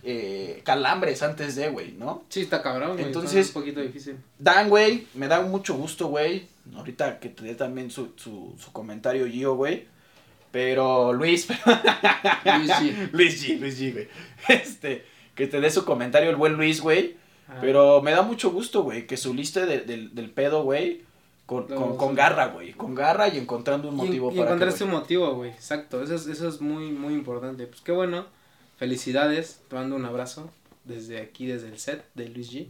eh, calambres antes de, güey, ¿no? Sí, está cabrón, güey. Entonces- Entonces, un poquito difícil. Dan, güey, me da mucho gusto, güey. Ahorita que te dé también su, su, su comentario Gio, güey. Pero Luis, (laughs) Luis G. Luis G, Luis G, güey. Este, que te dé su comentario el buen Luis, güey. Ah, Pero me da mucho gusto, güey, que subiste de- del- del pedo, güey, con, No, con, garra, güey. Con garra y encontrando un y, motivo y para que, encontraste güey. un motivo, güey. Exacto. Eso es, eso es muy, muy importante. Pues qué bueno. Felicidades. Te mando un abrazo desde aquí, desde el set de Luis G.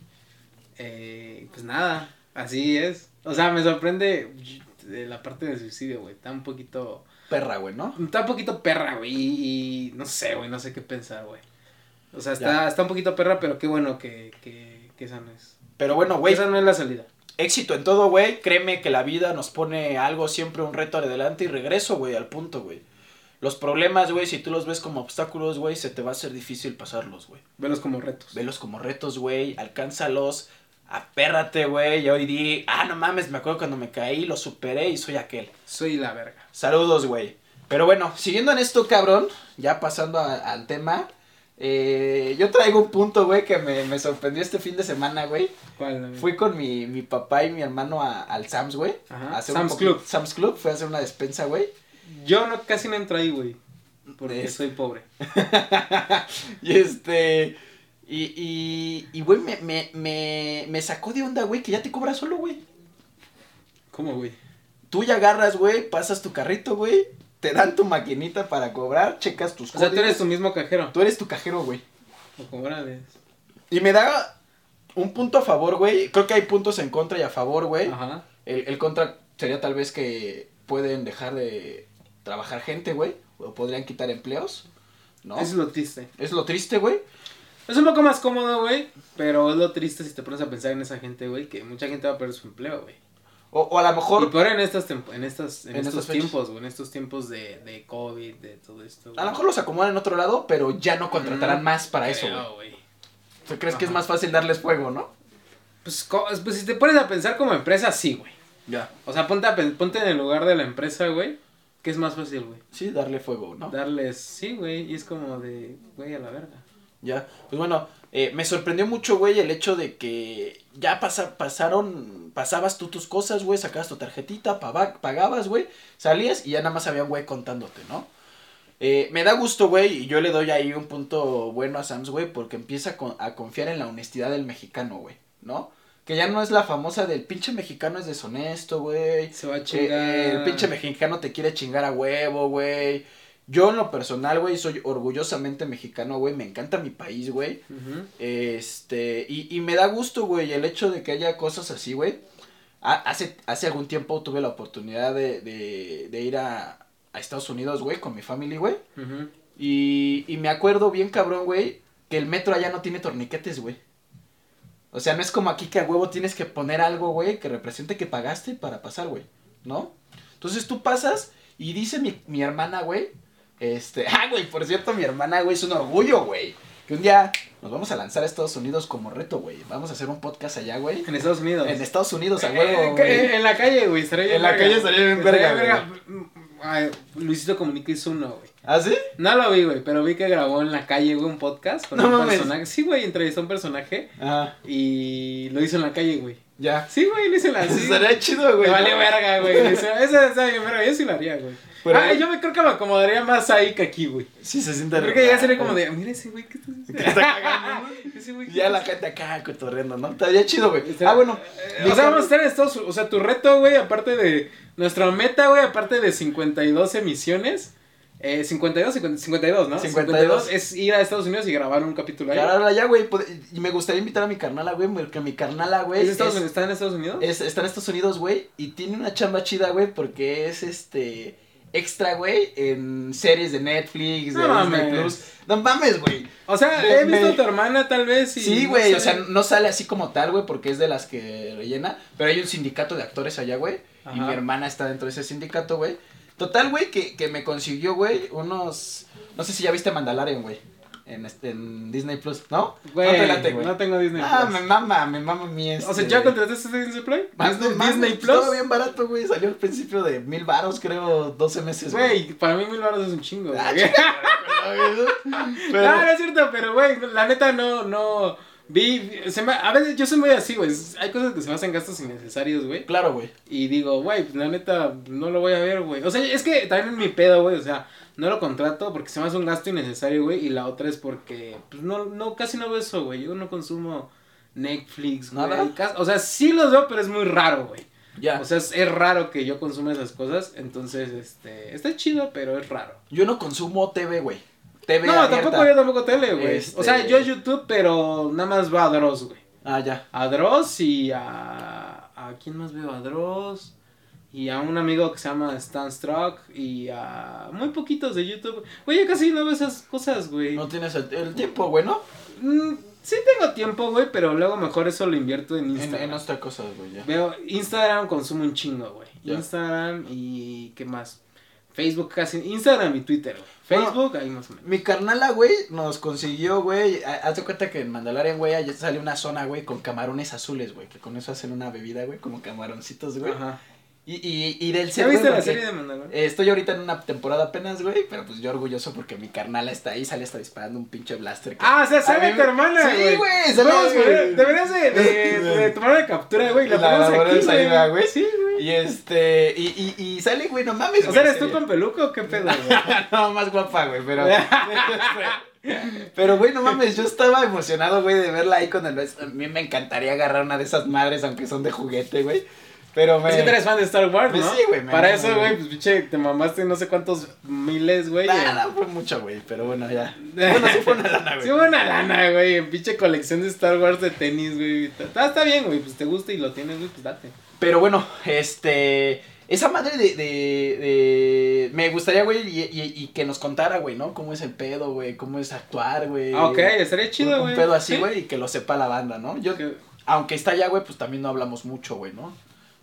Eh, pues nada, así es. O sea, me sorprende de la parte del suicidio, güey. Está un poquito. Perra, güey, ¿no? Está un poquito perra, güey. Y, y no sé, güey. No sé qué pensar, güey. O sea, está, Ya. está un poquito perra, pero qué bueno que, que, que esa no es. Pero bueno, güey, esa no es la salida. Éxito en todo, güey. Créeme que la vida nos pone algo, siempre un reto adelante y regreso, güey, al punto, güey. Los problemas, güey, si tú los ves como obstáculos, güey, se te va a hacer difícil pasarlos, güey. Velos como retos. Velos como retos, güey, alcánzalos, apérrate, güey. Y hoy di, ah, no mames, me acuerdo cuando me caí, lo superé y soy aquel. Soy la verga. Saludos, güey. Pero bueno, siguiendo en esto, cabrón, ya pasando a- al tema, eh, yo traigo un punto, güey, que me, me sorprendió este fin de semana, güey. ¿Cuál? güey? Fui con mi, mi papá y mi hermano a- al Sam's, güey. Ajá, a hacer Sam's Club. Sam's Club, fue a hacer una despensa, güey. Yo no, casi no entro ahí, güey. Porque Es- soy pobre. (laughs) y este. Y, y, y güey, me, me, me, me sacó de onda, güey, que ya te cobras solo, güey. ¿Cómo, güey? Tú ya agarras, güey, pasas tu carrito, güey, te dan tu maquinita para cobrar, checas tus O sea, tú códigos. eres tu mismo cajero. Tú eres tu cajero, güey. O como eres. Y me da un punto a favor, güey. Creo que hay puntos en contra y a favor, güey. Ajá. El, el contra sería tal vez que pueden dejar de trabajar gente, güey. O podrían quitar empleos. ¿No? Es lo triste. Es lo triste, güey. Es un poco más cómodo, güey. Pero es lo triste si te pones a pensar en esa gente, güey. Que mucha gente va a perder su empleo, güey. O, o a lo Y mejor, peor en estas en estas, en, En estos tiempos, güey. En estos tiempos de, de COVID, de todo esto. a lo mejor los acomodan en otro lado, pero ya no contratarán Mm, más para eso, güey. ¿Tú crees que es más fácil darles fuego, no? Pues, pues si te pones a pensar como empresa, sí, güey. Ya. O sea, ponte, a ponte en el lugar de la empresa, güey. ¿Qué es más fácil, güey? Sí, darle fuego, ¿no? Darles, sí, güey. Y es como de, güey, a la verga. Ya, pues bueno, eh, me sorprendió mucho, güey, el hecho de que ya pasa, pasaron, pasabas tú tus cosas, güey, sacabas tu tarjetita, pagabas, güey, salías y ya nada más había un güey contándote, ¿no? Eh, me da gusto, güey, y yo le doy ahí un punto bueno a Sams, güey, porque empieza a confiar en la honestidad del mexicano, güey, ¿no? Que ya no es la famosa del pinche mexicano es deshonesto, güey. Se va a chingar. eh, el pinche mexicano te quiere chingar a huevo, güey. Yo en lo personal, güey, soy orgullosamente mexicano, güey. Me encanta mi país, güey. Este, y, y me da gusto, güey, el hecho de que haya cosas así, güey. Ha- Hace, hace algún tiempo tuve la oportunidad de, de, de ir a, a Estados Unidos, güey, con mi family, güey. Y, y me acuerdo bien cabrón, güey, que el metro allá no tiene torniquetes, güey. O sea, no es como aquí que a huevo tienes que poner algo, güey, que represente que pagaste para pasar, güey. ¿No? Entonces tú pasas y dice mi, mi hermana, güey. Este, (laughs) ah, güey, por cierto, mi hermana, güey, es un orgullo, güey. Que un día nos vamos a lanzar a Estados Unidos como reto, güey. Vamos a hacer un podcast allá, güey. En Estados Unidos. En Estados Unidos, a Eh, huevo, güey. en la calle, güey. En la verga. calle estaría bien verga, verga. Ay, Luisito Comunica hizo uno, güey. ¿Ah, sí? No lo vi, güey, pero vi que grabó en la calle, güey, un podcast con No un mames. personaje. Sí, güey, entrevistó a un personaje Ah, y lo hizo en la calle, güey. ya. Sí, güey, lo hizo en la (laughs) sí. Estaría chido, güey. Vale ¿no? verga, güey. (laughs) Verga. Yo sí lo haría, güey. Ah, yo me creo que me acomodaría más ahí que aquí, güey. Sí, se siente Creo que ya sería como de, mira ese güey, ¿qué está (laughs) haciendo? Que está cagando, ¿no? (laughs) Ese güey, ¿qué Ya está la gente acá cotorreando, ¿no? Estaría chido, güey. Ah, bueno. O sea, vamos a estar en Estados Unidos. O sea, tu reto, güey, aparte de. Nuestra meta, güey, aparte de 52 emisiones. Eh, 52, 50 52, ¿no? 52. es ir a Estados Unidos y grabar un capítulo ahí. Claro, ya, güey. Y me gustaría invitar a mi carnala, güey, porque mi carnala, güey. ¿Es Estados es- Unidos? ¿Está en Estados Unidos? es- está en Estados Unidos, güey, y tiene una chamba chida, güey, porque es este extra, güey, en series de Netflix, de No Disney. Plus. No mames, güey. o sea, he visto a tu hermana tal vez. Y Sí, no güey, o sea, no sale así como tal, güey, porque es de las que rellena, pero hay un sindicato de actores allá, güey, y mi hermana está dentro de ese sindicato, güey. Total, güey, que, que me consiguió, güey, unos, no sé si ya viste Mandalorian, güey, en, este- en Disney Plus, ¿no? Güey, no te late, güey. no tengo Disney Ah, Plus. me mama, me mama mi este... O sea, ¿ya contrataste este Disney Play? Más Disney, mames, Disney Plus. Estaba bien barato, güey. Salió al principio de mil varos, creo, 12 meses, Güey, para mí mil baros es un chingo, Ah, güey. (laughs) Pero, No, no es cierto, pero güey, la neta no, no. Vi, se me- a veces yo soy muy así, güey. Hay cosas que se me hacen gastos innecesarios, güey. claro, güey. Y digo, güey, pues la neta no lo voy a ver, güey. O sea, es que también mi pedo, güey. O sea, no lo contrato porque se me hace un gasto innecesario, güey. Y la otra es porque, pues no, no, casi no veo eso, güey. Yo no consumo Netflix, güey. ¿Nada? O sea, sí los veo, pero es muy raro, güey. Ya. O sea, es, es raro que yo consuma esas cosas. Entonces, este, está chido, pero es raro. yo no consumo TV, güey. TV No, abierta. tampoco yo tampoco tele, güey. Este- O sea, yo YouTube, pero nada más veo a Dross, güey. Ah, ya. A Dross y a... ¿A quién más veo? A Dross y a un amigo que se llama Stan Struck y a... Muy poquitos de YouTube. Güey, yo casi no veo esas cosas, güey. No tienes el, el tiempo, güey, ¿no? Mm, sí tengo tiempo, güey, pero luego mejor eso lo invierto en En, Instagram. en otra cosa, güey, ya. Veo Instagram consumo un chingo, güey. Instagram y ¿qué más? Facebook casi, Instagram y Twitter, güey. Bueno, Facebook ahí más o menos. Mi carnala, güey, nos consiguió, güey. ha- Haz de cuenta que en Mandalorian, güey, allá sale una zona, güey, con camarones azules, güey. Que con eso hacen una bebida, güey, como camaroncitos, güey. Ajá. Y, y, y del ¿Ya viste güey, la serie de Mandalorian? Eh, estoy ahorita en una temporada apenas, güey, pero pues yo orgulloso porque mi carnala está ahí, sale hasta disparando un pinche blaster. que- Ah, o sea, sale tu hermana, Sí, güey. güey, sale- Vamos, güey, Deberías de, de, (laughs) de tomar una captura, güey. y La, La- ponemos aquí, güey. güey. Sí, güey. Y este, y, y, y sale, güey, no mames, O sea, güey, ¿eres tú con peluca o qué pedo, güey? (laughs) no, más guapa, güey, pero. (laughs) pero, güey, no mames, yo estaba emocionado, güey, de verla ahí con el. A mí me encantaría agarrar una de esas madres, aunque son de juguete, güey. Pero me. Es que tú eres fan de Star Wars, Pues ¿no? sí, güey, Para eso, güey. pues pinche, te mamaste no sé cuántos miles, güey. En- no fue mucho, güey, pero bueno, ya. (laughs) Bueno, sí fue una lana, güey. Sí, hubo una lana, güey, en pinche colección de Star Wars de tenis, güey. Está, está bien, güey, pues te gusta y lo tienes, güey, pues date. Pero bueno, este. Esa madre de. de, de me gustaría, güey, y, y, y que nos contara, güey, ¿no? Cómo es el pedo, güey. Cómo es actuar, güey. Ah, ok, estaría Un- chido, Un güey. pedo así, Sí. güey, y que lo sepa la banda, ¿no? Yo, Que- aunque está allá, güey, pues también no hablamos mucho, güey, ¿no?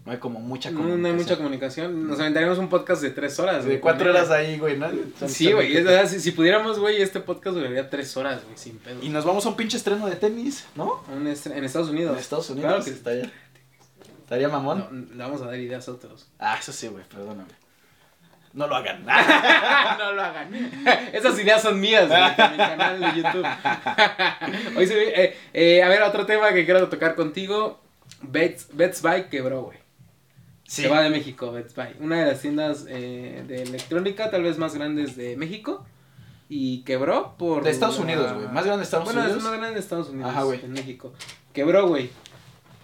No hay como mucha No, no hay mucha comunicación. Nos aventaríamos un podcast de tres horas, De güey. cuatro horas ahí, güey, ¿no? Sí, güey, es si, si pudiéramos, güey, este podcast duraría tres horas, güey, sin pedo. Y nos vamos a un pinche estreno de tenis, ¿no? En Estados Unidos. En Estados Unidos. Claro que está allá. Estaría mamón. No, le vamos a dar ideas a otros. Ah, eso sí, güey, perdóname. No lo hagan. (laughs) no lo hagan. Esas ideas son mías, güey, mi canal de YouTube. Hoy se ve- eh, eh, a ver, otro tema que quiero tocar contigo. Bets, Bets Buy quebró, güey. Sí. Se va de México, Buy. Una de las tiendas eh, de electrónica tal vez más grandes de México. Y quebró por... De Estados Unidos, güey. Más grande de Estados bueno, Unidos. es más grande de Estados Unidos. Ajá, güey. En México. Quebró, güey.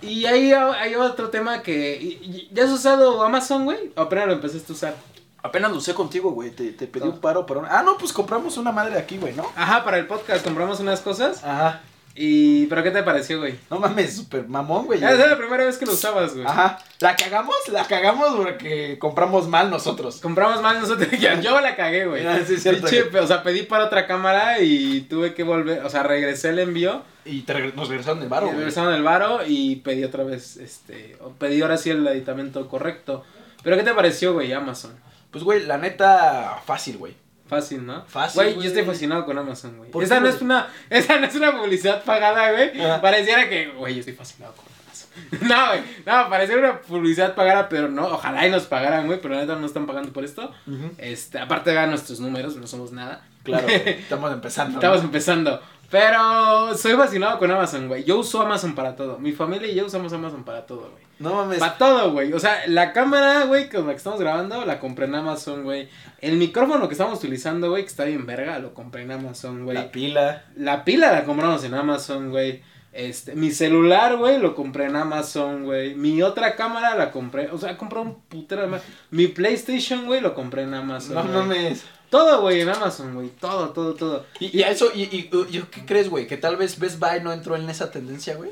Y ahí hay otro tema que... ¿Ya has usado Amazon, güey? ¿O apenas lo empezaste a usar? Apenas lo usé contigo, güey. Te, te pedí No. un paro para una. Ah, no, pues compramos una madre aquí, güey, ¿no? Ajá, para el podcast compramos unas cosas. Ajá. Y... ¿Pero qué te pareció, güey? No mames, súper mamón, güey. Esa es la primera vez que lo usabas, güey. Ajá. La cagamos, la cagamos porque compramos mal nosotros. Compramos más nosotros. (laughs) Yo, la cagué, güey. Ah, sí, cierto, Pinche, güey. o sea, pedí para otra cámara y tuve que volver. O sea, regresé el envío. Y te nos regresaron el varo, güey. regresaron el varo y pedí otra vez. Este. Pedí ahora sí el aditamento correcto. Pero ¿qué te pareció, güey, Amazon? Pues, güey, la neta, fácil, güey. Fácil, ¿no? Fácil, Güey, yo estoy fascinado con Amazon, güey. ¿Por Esa no es una, esa no es una publicidad pagada, güey. Pareciera que, güey, yo estoy fascinado con Amazon. (laughs) no, güey. No, pareciera una publicidad pagada, pero no. Ojalá y nos pagaran, güey, pero la neta no están pagando por esto. Este, aparte vean nuestros números, no somos nada. Claro. (laughs) Estamos empezando. ¿no? Estamos empezando. Pero soy fascinado con Amazon, güey. Yo uso Amazon para todo. Mi familia y yo usamos Amazon para todo, güey. No mames. Para todo, güey. O sea, la cámara, güey, con la que estamos grabando, la compré en Amazon, güey. El micrófono que estamos utilizando, güey, que está bien verga, lo compré en Amazon, güey. La pila. La pila la compramos en Amazon, güey. Este, mi celular, güey, lo compré en Amazon, güey. Mi otra cámara la compré, o sea, compré un putero de más. Mi PlayStation, güey, lo compré en Amazon. No mames. Todo, güey, en Amazon, güey. Todo, todo, todo. Y, y a eso, y, y, y- ¿yo qué crees, güey? Que tal vez Best Buy no entró en esa tendencia, güey.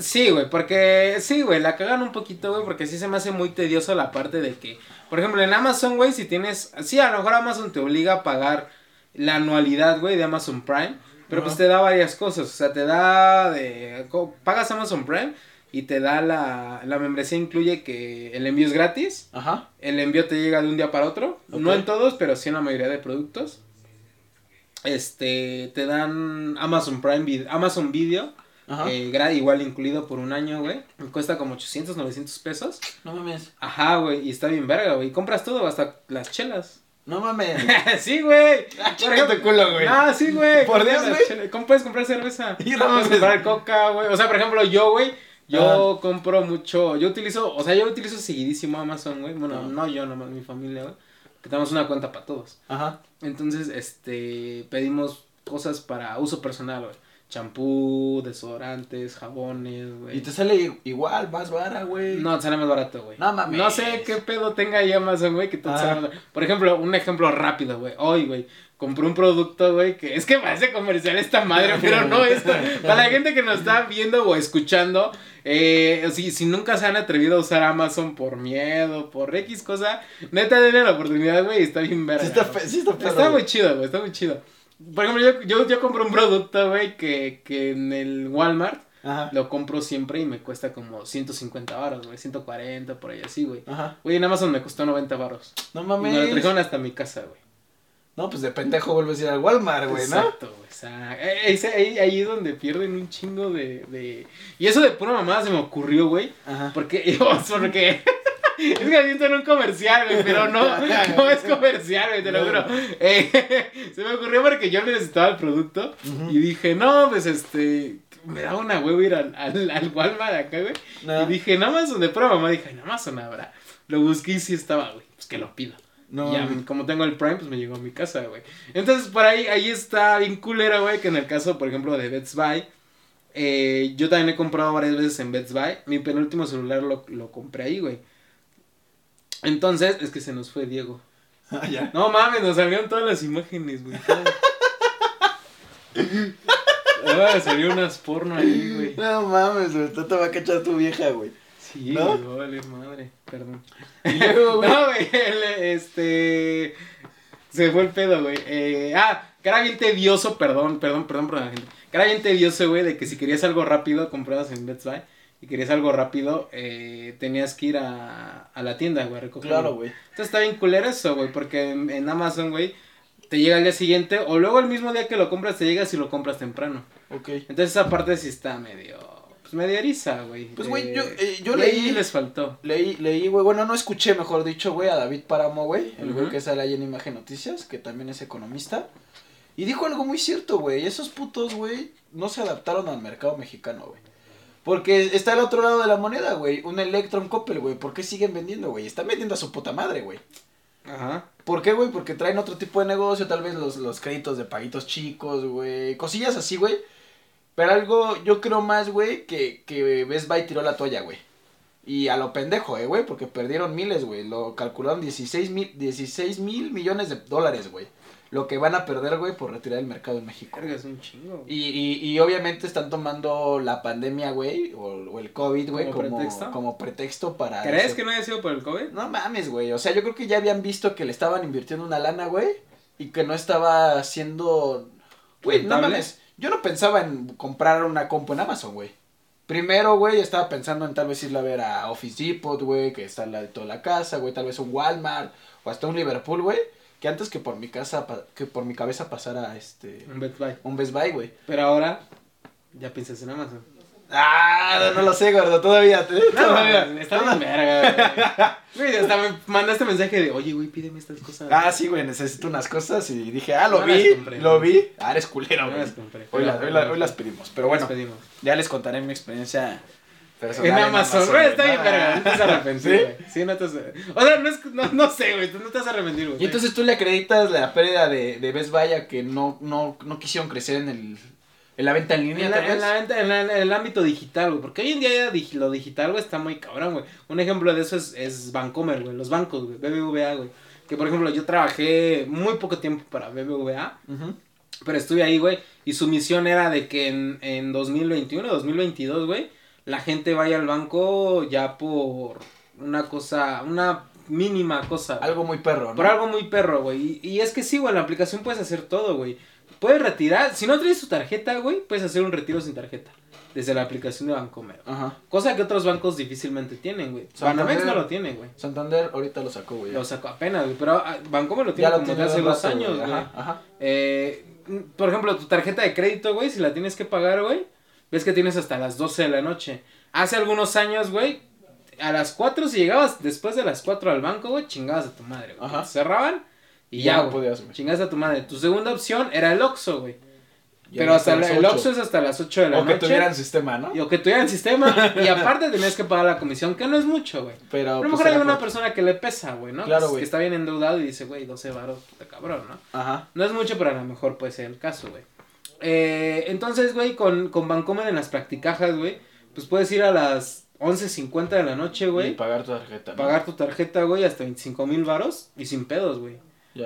Sí, güey, porque sí, güey, la cagan un poquito, güey, porque sí se me hace muy tedioso la parte de que, por ejemplo, en Amazon, güey, si tienes, sí, a lo mejor Amazon te obliga a pagar la anualidad, güey, de Amazon Prime, pero pues te da varias cosas, o sea, te da de, pagas Amazon Prime y te da la, la membresía incluye que el envío es gratis, Ajá. el envío te llega de un día para otro, no en todos, pero sí en la mayoría de productos. Este, te dan Amazon Prime, Amazon Video, Ajá. eh, igual incluido por un año, güey. Cuesta como 800, 900 pesos. No mames. Ajá, güey, y está bien verga, güey. Compras todo, hasta las chelas. No mames. (laughs) sí, güey. Ah, Por ejemplo- tu culo, güey. Ah, sí, güey. Por Dios, güey. ¿Cómo puedes comprar cerveza? (laughs) Y no puedes comprar coca, güey. O sea, por ejemplo, yo, güey, yo compro mucho, yo utilizo, o sea, yo utilizo seguidísimo Amazon, güey. Bueno, Ah. no yo, nomás mi familia, güey. Que tenemos una cuenta para todos. Ajá. Entonces, este, pedimos cosas para uso personal, güey. Champú, desodorantes, jabones, güey. Y te sale igual, más vara, güey. No, te sale más barato, güey. No mames. No sé qué pedo tenga ahí Amazon, güey, que te Ah. sale más barato. Por ejemplo, un ejemplo rápido, güey. Hoy, güey, compré un producto, güey, que es que (laughs) parece comercial esta madre, (laughs) pero no es. Para la gente que nos está viendo o escuchando, eh, si, si nunca se han atrevido a usar Amazon por miedo, por X cosa, neta, denle la oportunidad, güey, está bien verga. Sí está, sí está muy chido, güey, está muy chido. Por ejemplo, yo, yo, yo compré un producto, güey, que, que en el Walmart Ajá. lo compro siempre y me cuesta como 150 baros, güey, 140, por ahí así, güey. Ajá. Güey, en Amazon me costó 90 baros. No Y me lo mames. trajeron hasta mi casa, güey. No, pues de pendejo vuelves a ir al Walmart, güey, ¿no? Exacto, güey. o sea, eh, ese- ahí, ahí es donde pierden un chingo de, de... Y eso de pura mamada se me ocurrió, güey. Ajá. Porque, (laughs) porque... Es que siento en un comercial, güey, pero no, (laughs) (laughs) no es comercial, güey, te lo juro. Eh, (laughs) se me ocurrió porque yo necesitaba el producto y dije, no, pues este, me da una huevo ir al, al, al Walmart acá, güey. No. Y dije, en Amazon, de pura mamá, dije, en Amazon habrá. Lo busqué y sí estaba, güey, pues que lo pido. No. Ya, como tengo el Prime, pues me llegó a mi casa, güey. Entonces, por ahí, ahí está bien culera, güey, que en el caso, por ejemplo, de Best Buy, eh, yo también he comprado varias veces en Best Buy. Mi penúltimo celular lo, lo compré ahí, güey. Entonces, es que se nos fue Diego. Ah, ya. No mames, nos salieron todas las imágenes, güey. (laughs) Ah, salió unas porno ahí, güey. No mames, güey. Te va a cachar tu vieja, güey. Sí, ¿No? vale madre, perdón. (laughs) Y luego, güey. No, güey, este. Se fue el pedo, güey. Eh, ah, que era bien tedioso, perdón, perdón, perdón gente. Que era bien tedioso, güey, de que si querías algo rápido, comprabas en Best Buy. Y querías algo rápido, eh, tenías que ir a, a la tienda, güey, a recogerlo. Claro, güey. Entonces está bien culero eso, güey, porque en, en Amazon, güey, te llega al día siguiente, o luego el mismo día que lo compras, te llega si lo compras temprano. Ok. Entonces esa parte sí está medio, pues medio eriza, güey. Pues, güey, Eh, yo, eh, yo ahí leí. les faltó. Leí, leí, güey, bueno, no escuché, mejor dicho, güey, a David Páramo, güey, el güey que sale ahí en Imagen Noticias, que también es economista, y dijo algo muy cierto, güey, esos putos, güey, no se adaptaron al mercado mexicano, güey. Porque está al otro lado de la moneda, güey, un Electron Coppel, güey, ¿por qué siguen vendiendo, güey? Están vendiendo a su puta madre, güey. Ajá. ¿Por qué, güey? Porque traen otro tipo de negocio, tal vez los, los créditos de paguitos chicos, güey, cosillas así, güey. Pero algo, yo creo más, güey, que, que Best Buy tiró la toalla, güey. Y a lo pendejo, eh, güey, porque perdieron miles, güey. Lo calcularon 16 mil, 16 mil millones de dólares, güey. Lo que van a perder, güey, por retirar el mercado en México. Es un chingo. Y, y, y obviamente están tomando la pandemia, güey, o, o el COVID, güey, ¿Como como, pretexto? como pretexto para... ¿Crees que no haya sido por el COVID? no mames, güey. O sea, yo creo que ya habían visto que le estaban invirtiendo una lana, güey. Y que no estaba haciendo. Güey, no mames. Yo no pensaba en comprar una compu en Amazon, güey. Primero, güey, estaba pensando en tal vez irla a ver a Office Depot, güey, que está al lado de toda la casa, güey, tal vez un Walmart o hasta un Liverpool, güey, que antes que por mi casa, que por mi cabeza pasara este Un Best Buy. un Best Buy, güey. Pero ahora ya piensas en Amazon. Ah, no, lo sé, gordo, todavía. ¿eh? No, todavía. está bien verga, güey. (laughs) Güey, hasta me mandaste mensaje de, oye, güey, pídeme estas cosas. Ah, sí, güey, necesito unas cosas y dije, ah, lo No vi, compré, lo vi. Ah, eres culero, güey. las compré. Hoy, la- hoy la- hoy las pedimos, pero Las bueno, pedimos. ya les contaré mi experiencia personal. En Amazon, güey, está bien verga, no te vas a arrepentir, (laughs) ¿Sí? güey. Sí, no te. O sea, no, es, no, no sé, güey, tú no te vas a arrepentir, güey. Y entonces tú le acreditas la pérdida de, de Best Buy a que no, no, no quisieron crecer en el en la venta en línea, En, la- en, la venta- en la- en el ámbito digital, güey. Porque hoy en día ya lo digital, güey, está muy cabrón, güey. Un ejemplo de eso es, es Bancomer, güey. Los bancos, güey. BBVA, güey. Que, por ejemplo, yo trabajé muy poco tiempo para BBVA. Pero estuve ahí, güey. Y su misión era de que en, en 2021, 2022, güey, la gente vaya al banco ya por una cosa, una mínima cosa. Algo muy perro, ¿no? Por algo muy perro, güey. Y, y es que sí, güey, en la aplicación puedes hacer todo, güey. Puedes retirar, si no traes tu tarjeta, güey, puedes hacer un retiro sin tarjeta. Desde la aplicación de Bancomer. Ajá. Cosa que otros bancos difícilmente tienen, güey. Santander. Banamex no lo tiene, güey. Santander ahorita lo sacó, güey. Lo sacó apenas, güey. Pero ah, Bancomer lo tiene ya como hace dos años, güey. Ajá, ajá. Eh, por ejemplo, tu tarjeta de crédito, güey, si la tienes que pagar, güey, ves que tienes hasta las 12 de la noche. Hace algunos años, güey, a las 4 si llegabas después de las 4 al banco, güey, chingabas a tu madre, güey. Ajá. Te cerraban y Ya ya, no podías, güey. Chingabas a tu madre. Tu segunda opción era el Oxxo, güey. Ya Pero hasta el. Oxxo es hasta las 8 de la O que noche. tuvieran sistema, ¿no? Y o que tuvieran sistema. (laughs) y aparte tenías que pagar la comisión, que no es mucho, güey. Pero, A lo pues, mejor hay una por- persona que le pesa, güey, ¿no? Claro, Que- güey. Que está bien endeudado y dice, güey, 12 baros, puta cabrón, ¿no? Ajá. No es mucho, pero a lo mejor puede ser el caso, güey. Eh, entonces, güey, con, con Bancomer en las practicajas, güey, pues puedes ir a las 11.50 de la noche, Y güey, pagar tu tarjeta. ¿no? pagar tu tarjeta, güey, hasta 25 mil varos y sin pedos, güey.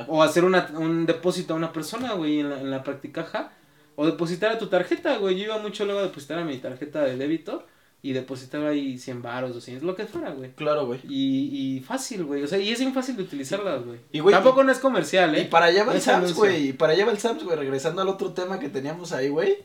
O hacer una, un depósito a una persona, güey, en la, en la practicaja. O depositar a tu tarjeta, güey. Yo iba mucho luego a depositar a mi tarjeta de débito y depositar ahí 100 varos, 200, lo que fuera, güey. Claro, güey. Y, y fácil, güey. O sea, y es bien fácil de utilizarlas, güey. Y, güey, Tampoco no es comercial, ¿eh? Y para allá va No el Sams, güey. Y para allá va el Sams, güey. Regresando al otro tema que teníamos ahí, güey.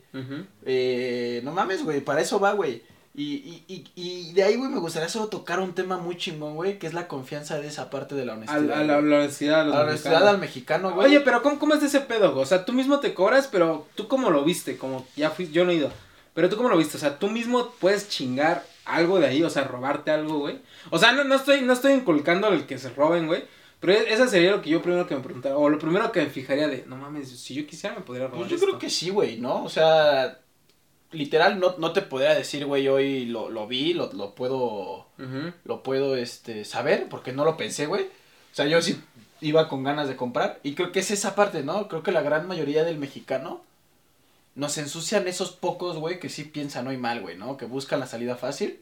Eh, no mames, güey. Para eso va, güey. Y, y, y, y de ahí, güey, me gustaría solo tocar un tema muy chingón, güey. Que es la confianza de esa parte de la honestidad. a la, honestidad, a los A la honestidad al mexicano, güey. Oye, pero ¿cómo, ¿cómo es ese pedo, güey? O sea, tú mismo te cobras, pero tú cómo lo viste, como ya fui, yo no he ido. Pero tú cómo lo viste, o sea, tú mismo puedes chingar algo de ahí, o sea, robarte algo, güey. O sea, no, no estoy, no estoy inculcando el que se roben, güey. Pero e- esa sería lo que yo primero que me preguntara, o lo primero que me fijaría de, no mames, si yo quisiera me podría robar Pues yo esto. creo que sí, güey, ¿no? O sea, literal, no, no te podría decir, güey, hoy lo, lo vi, lo, lo puedo, lo puedo, este, saber, porque no lo pensé, güey. O sea, yo sí iba con ganas de comprar. Y creo que es esa parte, ¿no? Creo que la gran mayoría del mexicano nos ensucian esos pocos, güey, que sí piensan hoy mal, güey, ¿no? Que buscan la salida fácil.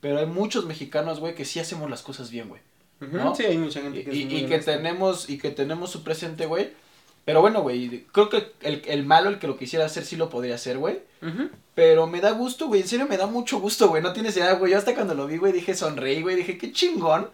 Pero hay muchos mexicanos, güey, que sí hacemos las cosas bien, güey. ¿no? Sí, hay mucha gente Y, que es y- y que tenemos, y que tenemos su presente, güey. Pero bueno, güey, creo que el, el malo, el que lo quisiera hacer, sí lo podría hacer, güey. Pero me da gusto, güey, en serio me da mucho gusto, güey. No tienes idea, güey. Yo hasta cuando lo vi, güey, dije sonreí, güey. Dije, qué chingón.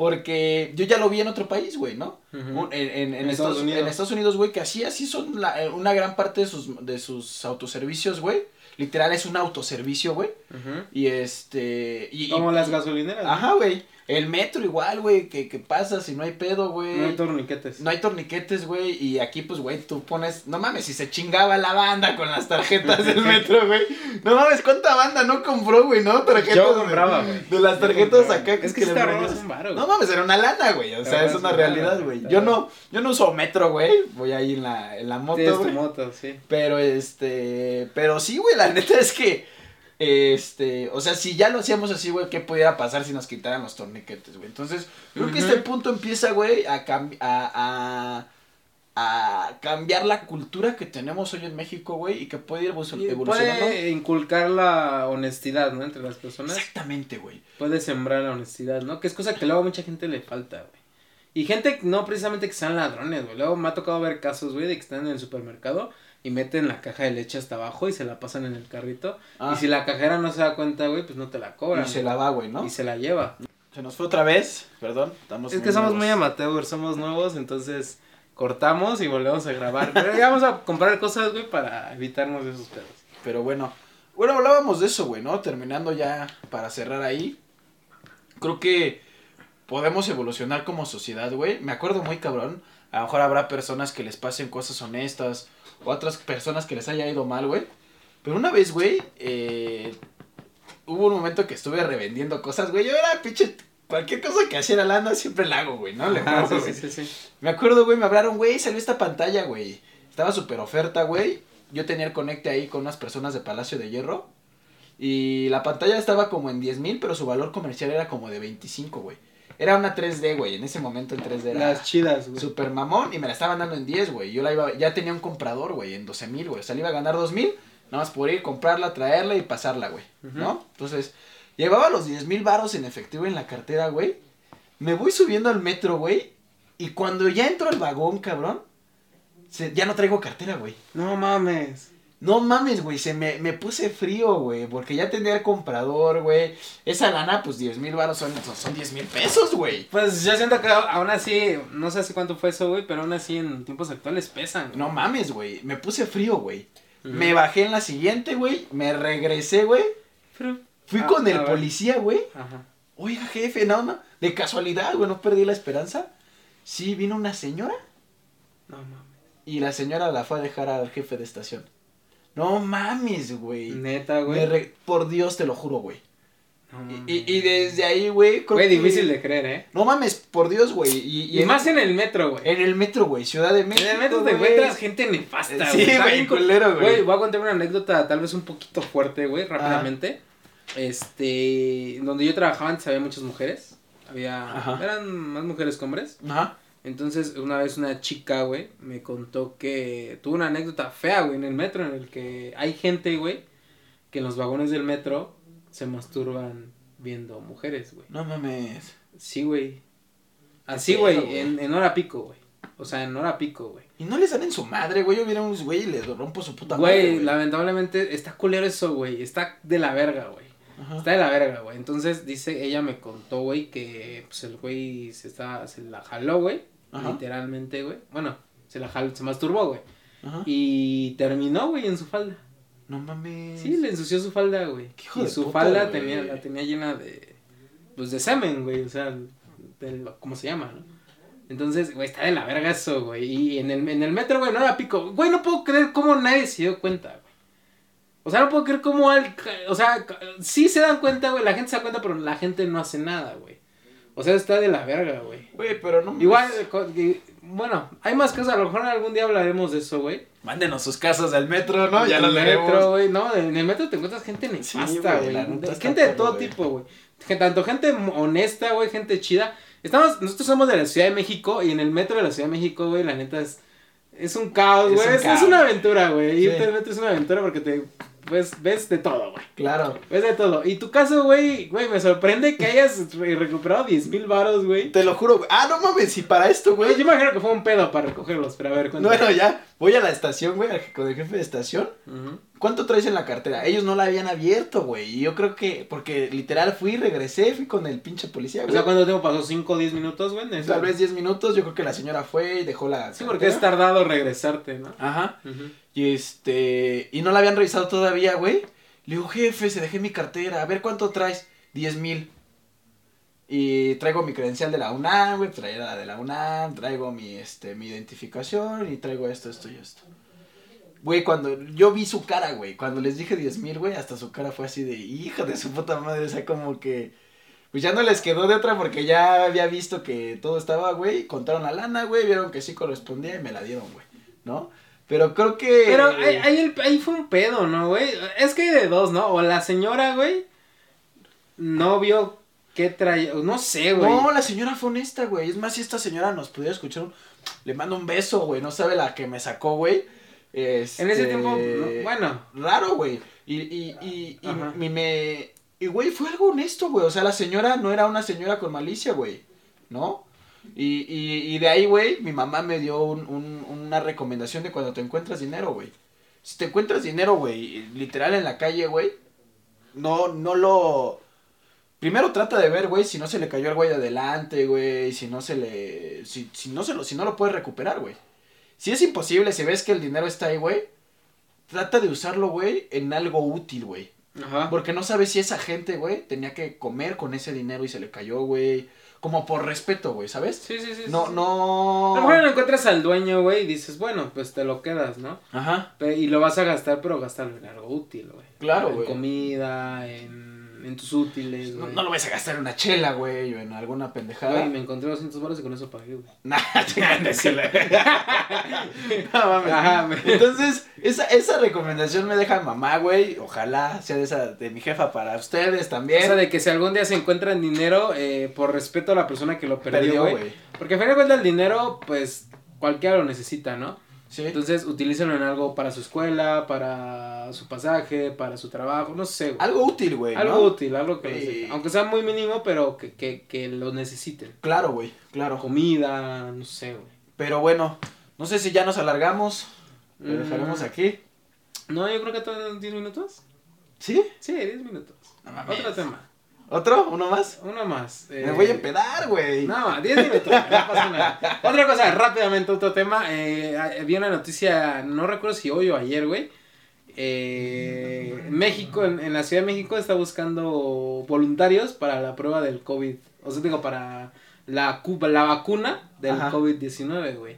Porque yo ya lo vi en otro país, güey, ¿no? En, en- en Estados, Estados Unidos. en Estados Unidos, güey, que así, así son la- eh, una gran parte de sus, de sus autoservicios, güey. Literal es un autoservicio, güey. Ujú. Y este... Y, y- Como las gasolineras. Ajá, güey. El metro igual, güey, que, que pasa si no hay pedo, güey. No hay torniquetes. No hay torniquetes, güey, y aquí, pues, güey, tú pones, no mames, si se chingaba la banda con las tarjetas del metro, güey. No mames, ¿cuánta banda no compró, güey, no? Tarjetas Yo de- compraba, güey. De las Yo tarjetas compraba. acá. Es que le un No mames, era una lana, güey, o sea, es una un realidad, güey. Yo no, yo no uso metro, güey, voy ahí en la, en la moto, Tienes tu güey. moto, sí. Pero este, pero sí, güey, la neta es que, este, o sea, si ya lo hacíamos así, güey, ¿qué pudiera pasar si nos quitaran los torniquetes, güey? Entonces, creo que Ujú. este punto empieza, güey, a, cam- a, a, a cambiar la cultura que tenemos hoy en México, güey, y que puede ir evolucionando. Puede inculcar la honestidad, ¿no? Entre las personas. Exactamente, güey. Puede sembrar la honestidad, ¿no? Que es cosa que luego a mucha gente le falta, güey. Y gente, no precisamente que sean ladrones, güey. Luego me ha tocado ver casos, güey, de que están en el supermercado y meten la caja de leche hasta abajo y se la pasan en el carrito. Ah, Y si la cajera no se da cuenta, güey, pues no te la cobran. y se la va, güey, ¿no? Y se la lleva. Se nos fue otra vez, perdón. Estamos Es que somos muy nuevos. amateur, somos nuevos, entonces cortamos y volvemos a grabar. Pero ya vamos a comprar cosas, güey, para evitarnos esos pedos. Pero bueno, bueno, hablábamos de eso, güey, ¿no? Terminando ya para cerrar ahí. Creo que podemos evolucionar como sociedad, güey. Me acuerdo muy cabrón. A lo mejor habrá personas que les pasen cosas honestas. O otras personas que les haya ido mal, güey. Pero una vez, güey, eh, hubo un momento que estuve revendiendo cosas, güey. Yo era pinche. Cualquier cosa que hacía la siempre la hago, güey, ¿no? Le Ah, pongo, sí, sí, sí. Me acuerdo, güey, me hablaron, güey, salió esta pantalla, güey. Estaba súper oferta, güey. Yo tenía el conecte ahí con unas personas de Palacio de Hierro. Y la pantalla estaba como en 10 mil, pero su valor comercial era como de 25, güey. Era una 3D, güey. En ese momento en 3D era Las chidas, güey. super mamón y me la estaban dando en 10, güey. Yo la iba, ya tenía un comprador, güey, en 12 mil, güey. O sea, le iba a ganar 2 mil, nada más por ir, comprarla, traerla y pasarla, güey. ¿No? Entonces, llevaba los 10 mil varos en efectivo en la cartera, güey. Me voy subiendo al metro, güey. Y cuando ya entro al vagón, cabrón, se- ya no traigo cartera, güey. No mames. No mames, güey, se me, me puse frío, güey, porque ya tenía el comprador, güey. Esa lana, pues 10 mil varos son, son, son 10 mil pesos, güey. Pues yo siento que aún así, no sé hace cuánto fue eso, güey, pero aún así en tiempos actuales pesan. güey. No mames, güey, me puse frío, güey. Me bajé en la siguiente, güey, me regresé, güey. Pero- Fui Ah, con el ver. policía, güey. Ajá. Oiga, jefe, no, no, de casualidad, güey, no perdí la esperanza. Sí, vino una señora No mames. y la señora la fue a dejar al jefe de estación. No mames, güey. Neta, güey. re- Por Dios, te lo juro, güey. No Y, mames. y- y desde ahí, güey, Güey, que- difícil de creer, ¿eh? No mames, por Dios, güey. Y, Y, más en el metro, güey. en el metro, güey, Ciudad de México. En el metro te encuentras gente nefasta, Sí, güey. Está güey, culero, güey. Güey, voy a contar una anécdota tal vez un poquito fuerte, güey, rápidamente. Este, donde yo trabajaba antes había muchas mujeres. Había, Ajá. eran más mujeres que hombres. Ajá. Entonces, una vez una chica, güey, me contó que tuvo una anécdota fea, güey, en el metro, en el que hay gente, güey, que en los vagones del metro se masturban viendo mujeres, güey. No mames. Sí, güey. Así, güey, en, en hora pico, güey. O sea, en hora pico, güey. Y no les dan en su madre, güey. Yo viera unos güey y les rompo su puta madre. Güey, lamentablemente está culero eso, güey. Está de la verga, güey. Ajá. Está de la verga, güey. Entonces, dice, ella me contó, güey, que pues el güey se está, se la jaló, güey. Ajá. Literalmente, güey. Bueno, se la jaló, se masturbó, güey. Ajá. Y terminó, güey, en su falda. No mames. Sí, le ensució su falda, güey. Y su puta, falda güey. tenía, la tenía llena de, pues, de semen, güey. O sea, del, ¿cómo se llama, no? Entonces, güey, está de la verga eso, güey. Y en el, en el metro, güey, no era pico. Güey, no puedo creer cómo nadie se dio cuenta, güey. O sea, no puedo creer cómo al... O sea, sí se dan cuenta, güey. La gente se da cuenta, pero la gente no hace nada, güey. O sea, está de la verga, güey. Güey, pero no. Igual, bueno, hay más cosas. A lo mejor algún día hablaremos de eso, güey. Mándenos sus casos del metro, ¿no? Ya el veremos. metro, güey. No, en el metro te encuentras gente Sí, nefasta, güey, está gente de todo tipo, güey. Tanto gente honesta, güey, gente chida. Estamos, nosotros somos de la Ciudad de México y en el metro de la Ciudad de México, güey, la neta es, es un caos, Es güey. un Es, una aventura, güey. Sí. Irte al metro es una aventura porque te, pues, ves de todo, güey. Claro. Ves de todo. Y tu caso, güey, güey, me sorprende que hayas re- recuperado 10 mil varos, güey. Te lo juro, güey. Ah, no mames, y para esto, Güey, yo imagino que fue un pedo para recogerlos, pero a ver, cuéntame. Bueno, ya. Voy a la estación, güey, con el jefe de estación. Ujú. ¿Cuánto traes en la cartera? Ellos no la habían abierto, güey. Y yo creo que, porque literal fui, regresé, fui con el pinche policía, O güey. sea, ¿cuánto tiempo pasó? ¿5 o 10 minutos, güey? Tal vez 10 minutos, yo creo que la señora fue y dejó la. Sí, porque es tardado regresarte, ¿no? Ajá. Ujú. Y este. Y no la habían revisado todavía, güey. Le digo, jefe, se dejé mi cartera. A ver cuánto traes. 10 mil. Y traigo mi credencial de la UNAM, güey. Traía la de la UNAM. Traigo mi, este, mi identificación. Y traigo esto, esto y esto. Güey, cuando yo vi su cara, güey. Cuando les dije 10 mil, güey. Hasta su cara fue así de hija de su puta madre. O sea, como que. Pues ya no les quedó de otra porque ya había visto que todo estaba, güey. Contaron la lana, güey. Vieron que sí correspondía y me la dieron, güey. ¿No? Pero creo que. Pero ahí, ahí, el- ahí fue un pedo, ¿no, güey? Es que hay de dos, ¿no? O la señora, güey, no vio qué traía. No sé, güey. No, la señora fue honesta, güey. Es más, si esta señora nos pudiera escuchar, un- le mando un beso, güey. No sabe la que me sacó, güey. Este, En ese tiempo, no, bueno. Raro, güey. Y, y, y, y, mi- me... Y, güey, fue algo honesto, güey. O sea, la señora no era una señora con malicia, güey. ¿No? Y, y, y de ahí, güey, mi mamá me dio un- un- una recomendación de cuando te encuentras dinero, güey. Si te encuentras dinero, güey, literal en la calle, güey, no, no lo... Primero trata de ver, güey, si no se le cayó al güey de adelante, güey, si no se le... Si, si, no se lo, si no lo puedes recuperar, güey. Si es imposible, si ves que el dinero está ahí, güey, trata de usarlo, güey, en algo útil, güey. Ajá. Porque no sabes si esa gente, güey, tenía que comer con ese dinero y se le cayó, güey. Como por respeto, güey, ¿sabes? Sí, sí, sí. No, sí. no. A lo mejor no encuentras al dueño, güey, y dices, bueno, pues te lo quedas, ¿no? Ajá. Y lo vas a gastar, pero gastarlo en algo útil, güey. Claro, En güey. comida, en, en tus útiles, No, güey. no lo vas a gastar en una chela, güey, o en alguna pendejada. Güey, me encontré 200 baros y con eso pagué, güey. (laughs) Nah, (laughs) (laughs) no mames. Ajá. Entonces, esa, esa recomendación me deja mamá, güey. Ojalá sea de esa de mi jefa para ustedes también. O sea, de que si algún día se encuentran dinero, eh, por respeto a la persona que lo perdió, güey. Porque al final de cuentas el dinero, pues, cualquiera lo necesita, ¿no? Sí. Entonces, utilícenlo en algo para su escuela, para su pasaje, para su trabajo, no sé, güey. algo útil, güey. Algo ¿no? útil, algo que Eh. Aunque sea muy mínimo, pero que, que, que lo necesiten. Claro, güey, claro. Comida, no sé, güey. Pero bueno, no sé si ya nos alargamos. Lo Mm. dejaremos aquí. No, yo creo que todavía 10 minutos. ¿Sí? Sí, 10 minutos. No. Otro tema. ¿Otro? ¿Uno más? Uno más. Me eh, voy a empedar, güey. No, 10 minutos, no pasa nada. (laughs) Otra cosa, rápidamente, otro tema. Eh, vi una noticia, no recuerdo si hoy o ayer, güey. Eh, México, en, en la Ciudad de México, está buscando voluntarios para la prueba del COVID. O sea, digo, para la, la vacuna del Ajá. COVID-19, güey.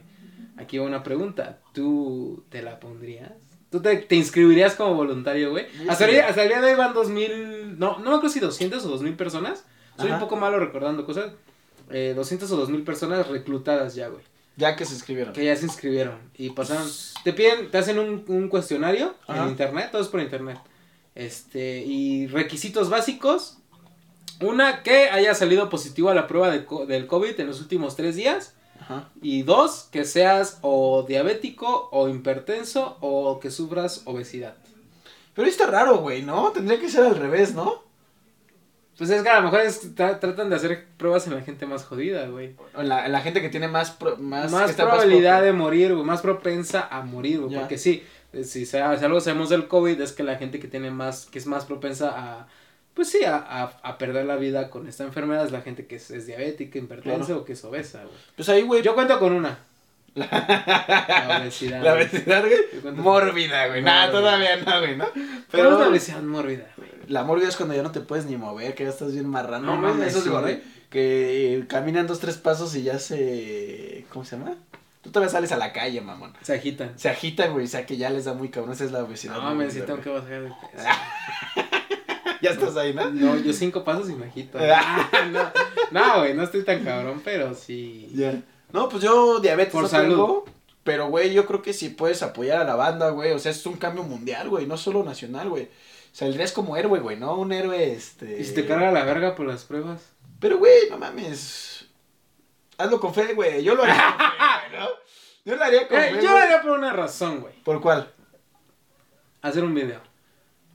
Aquí va una pregunta. ¿Tú te la pondrías? ¿Tú te, te inscribirías como voluntario, güey? Hasta, el hasta el día de hoy van 2000, no, no me acuerdo si 200 o 2000 personas. Soy Ajá. un poco malo recordando cosas. Eh, 200 o 2000 personas reclutadas ya, güey. Ya que se inscribieron. Que ya se inscribieron. Y pasaron. Te piden, te hacen un, un cuestionario Ajá. en internet, todo es por internet. Este, y requisitos básicos. Una, que haya salido positivo a la prueba de co- del COVID en los últimos tres días. Ajá. Y dos, que seas o diabético o hipertenso o que sufras obesidad. Pero está raro, güey, ¿no? Tendría que ser al revés, ¿no? Pues es que a lo mejor es- tra- tratan de hacer pruebas en la gente más jodida, güey. O La, la gente que tiene más... pro- más, Más, que probabilidad pro- de morir, güey, más propensa a morir, güey. Porque sí, eh, si, sea- si algo sabemos del COVID es que la gente que tiene más, que es más propensa a, pues sí, a, a, a perder la vida con esta enfermedad es la gente que es, es diabética, hipertensa Claro. o que es obesa, güey. Pues ahí, güey... Yo cuento con una. (laughs) La obesidad. La obesidad, güey. Mórbida, güey. Nada, todavía no, güey, ¿no? Pero Pero es la obesidad mórbida, güey. la mórbida es cuando ya no te puedes ni mover, que ya estás bien marrano. No mames, Esos sí, güey, güey. que caminan dos, tres pasos y ya se... ¿Cómo se llama? Tú todavía sales a la calle, mamón. Se agitan. Se agitan, güey, o sea que ya les da muy cabrón. Esa es la obesidad. No, me mórbida, sí tengo que bajar de peso. (laughs) Ya estás ahí, ¿no? No, yo cinco pasos y me agito. (laughs) No, no, güey, no estoy tan cabrón, pero sí. Ya. No, pues yo diabetes Por no salud. tengo, pero güey, yo creo que si puedes apoyar a la banda, güey, o sea, es un cambio mundial, güey, no solo nacional, güey. Saldrías como héroe, güey, ¿no? Un héroe, este... ¿Y si te carga la verga por las pruebas? Pero, güey, no mames. Hazlo con fe, güey. Yo lo haría con fe, (laughs) güey, ¿no? Yo lo haría con Eh, fe, yo lo haría por una razón, güey. ¿Por cuál? Hacer un video.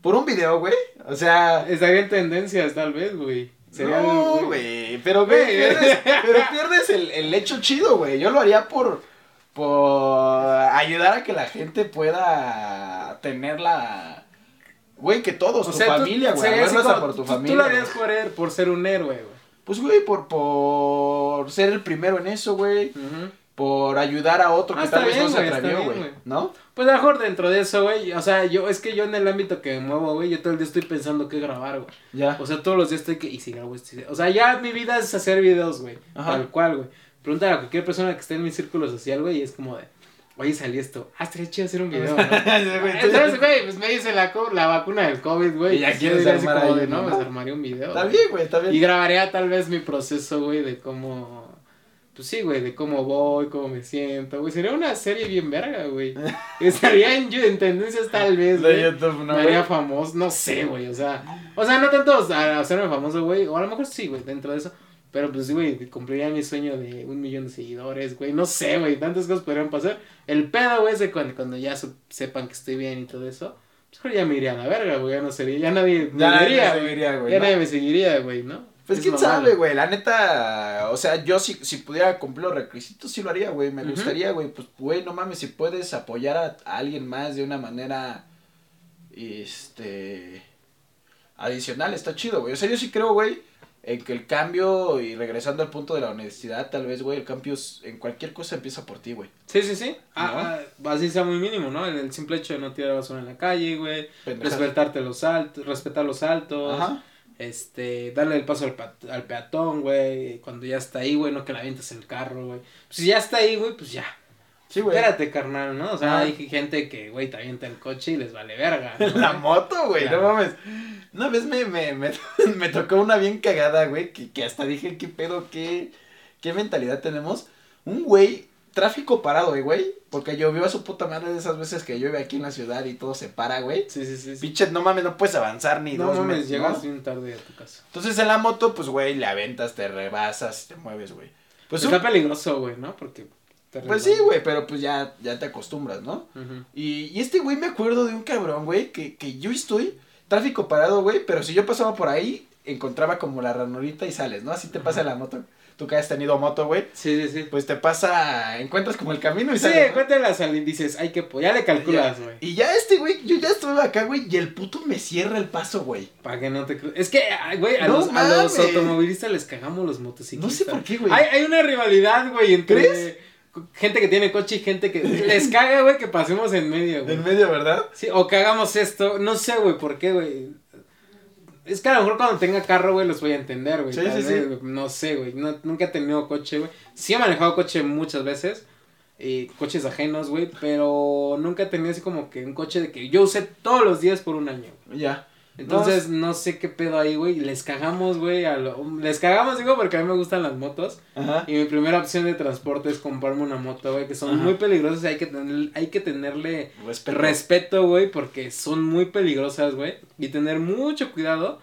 Por un video, güey. O sea... Estaría en tendencias, tal vez, güey. Sería no, güey. Pero, güey, pierdes, (laughs) pero pierdes el, el hecho chido, güey. Yo lo haría por, por ayudar a que la gente pueda tener la... Güey, que todos, O tu sea, familia, güey. como- por tu tú- familia. Tú lo harías por, él, por ser un héroe, güey. Pues, güey, por, por ser el primero en eso, güey. Ujú. Por ayudar a otro Ah, que está tal vez bien, no se atrevió, güey. ¿No? Pues mejor dentro de eso, güey. O sea, yo, es que yo en el ámbito que me muevo, güey, yo todo el día estoy pensando qué grabar, güey. Ya. O sea, todos los días estoy que. Y si grabo este? O sea, ya mi vida es hacer videos, güey. Tal cual, güey. Pregúntale a cualquier persona que esté en mi círculo social, güey, y es como de. Oye, salí esto. Ah, estaría chido hacer un video, ¿no? (laughs) Entonces, güey, pues me hice la, la vacuna del COVID, güey. Y ya quieres armar como ahí de, uno, no, ¿no? pues armaría un video. Está bien, güey, está bien. Y grabaría tal vez mi proceso, güey, de cómo. Pues sí, güey, de cómo voy, cómo me siento, güey. Sería una serie bien verga, güey. (laughs) Estaría en, en tendencias tal vez, De güey. YouTube, ¿no? me haría güey? famoso, no sé, güey, o sea. O sea, no tanto hacerme famoso, güey. O a lo mejor sí, güey, dentro de eso. Pero pues sí, güey, cumpliría mi sueño de un millón de seguidores, güey. No sé, güey, tantas cosas podrían pasar. El pedo, güey, es de cuando, cuando ya sepan que estoy bien y todo eso. Pues ya me iría a la verga, güey. Ya no sería, ya nadie me Ya nadie seguiría, güey, Ya ¿no? nadie me seguiría, güey, ¿no? Pues Es quién sabe, güey. La neta, o sea, yo si, si pudiera cumplir los requisitos, sí lo haría, güey. Me gustaría, güey. Pues, güey, no mames, si puedes apoyar a, a alguien más de una manera, este, adicional, está chido, güey. O sea, yo sí creo, güey, en que el cambio, y regresando al punto de la honestidad, tal vez, güey, el cambio es- en cualquier cosa empieza por ti, güey. Sí, sí, sí. Ah, ah, así sea muy mínimo, ¿no? El, el simple hecho de no tirar basura en la calle, güey. Respetarte los altos, respetar los altos. Ajá. Este, darle el paso al, al peatón, güey. Cuando ya está ahí, güey, no que la avientas el carro, güey. Pues si ya está ahí, güey, pues ya. Sí, güey. Espérate, carnal, ¿no? O sea, Ajá. hay gente que, güey, te avienta el coche y les vale verga. ¿no? (laughs) La moto, güey, Claro. no mames. Una vez me, me, me, (laughs) me tocó una bien cagada, güey, que, que hasta dije, ¿qué pedo? ¿Qué, qué mentalidad tenemos? Un güey, tráfico parado, eh, güey, porque llovió a su puta madre de esas veces que llueve aquí en la ciudad y todo se para, güey. Sí, sí, sí. sí. Pinche, no mames, no puedes avanzar ni No dos mames, llegas ¿no? bien tarde a tu casa. Entonces en la moto, pues, güey, le aventas, te rebasas, te mueves, güey. Pues, Está un- peligroso, güey, ¿no? Porque. te pues sí, güey, pero pues ya, ya te acostumbras, ¿no? Ujú. Y, y este güey me acuerdo de un cabrón, güey, que, que yo estoy, tráfico parado, güey, pero si yo pasaba por ahí, encontraba como la ranurita y sales, ¿no? Así te pasa en la moto. Tú que has tenido moto, güey, Sí, sí, sí. pues te pasa, encuentras como el camino y Sí, sales. ¿no? cuéntalas al y dices, ay, que po- ya le calculas, güey. Y ya este, güey, yo ya estuve acá, güey, y el puto me cierra el paso, güey. Para que no te cru- Es que, güey, a, No los, a los mames. automovilistas les cagamos los motociclistas. No sé por qué, güey. Hay, hay una rivalidad, güey, entre ¿Crees? gente que tiene coche y gente que les caga, güey, que pasemos en medio, güey. En medio, ¿verdad? Sí, o que hagamos esto. No sé, güey, por qué, güey. Es que a lo mejor cuando tenga carro, güey, los voy a entender, güey. Sí, sí, vez, sí. güey, No sé, güey. No, nunca he tenido coche, güey. Sí he manejado coche muchas veces. Y coches ajenos, güey. Pero nunca he tenido así como que un coche de que yo usé todos los días por un año. Ya. Entonces, no, sé qué pedo ahí, güey. Les cagamos, güey. a lo- Les cagamos, digo, porque a mí me gustan las motos. Ajá. Y mi primera opción de transporte es comprarme una moto, güey. Que son Ajá. muy peligrosas y hay que, tener, hay que tenerle Respeto. respeto, güey. Porque son muy peligrosas, güey. Y tener mucho cuidado.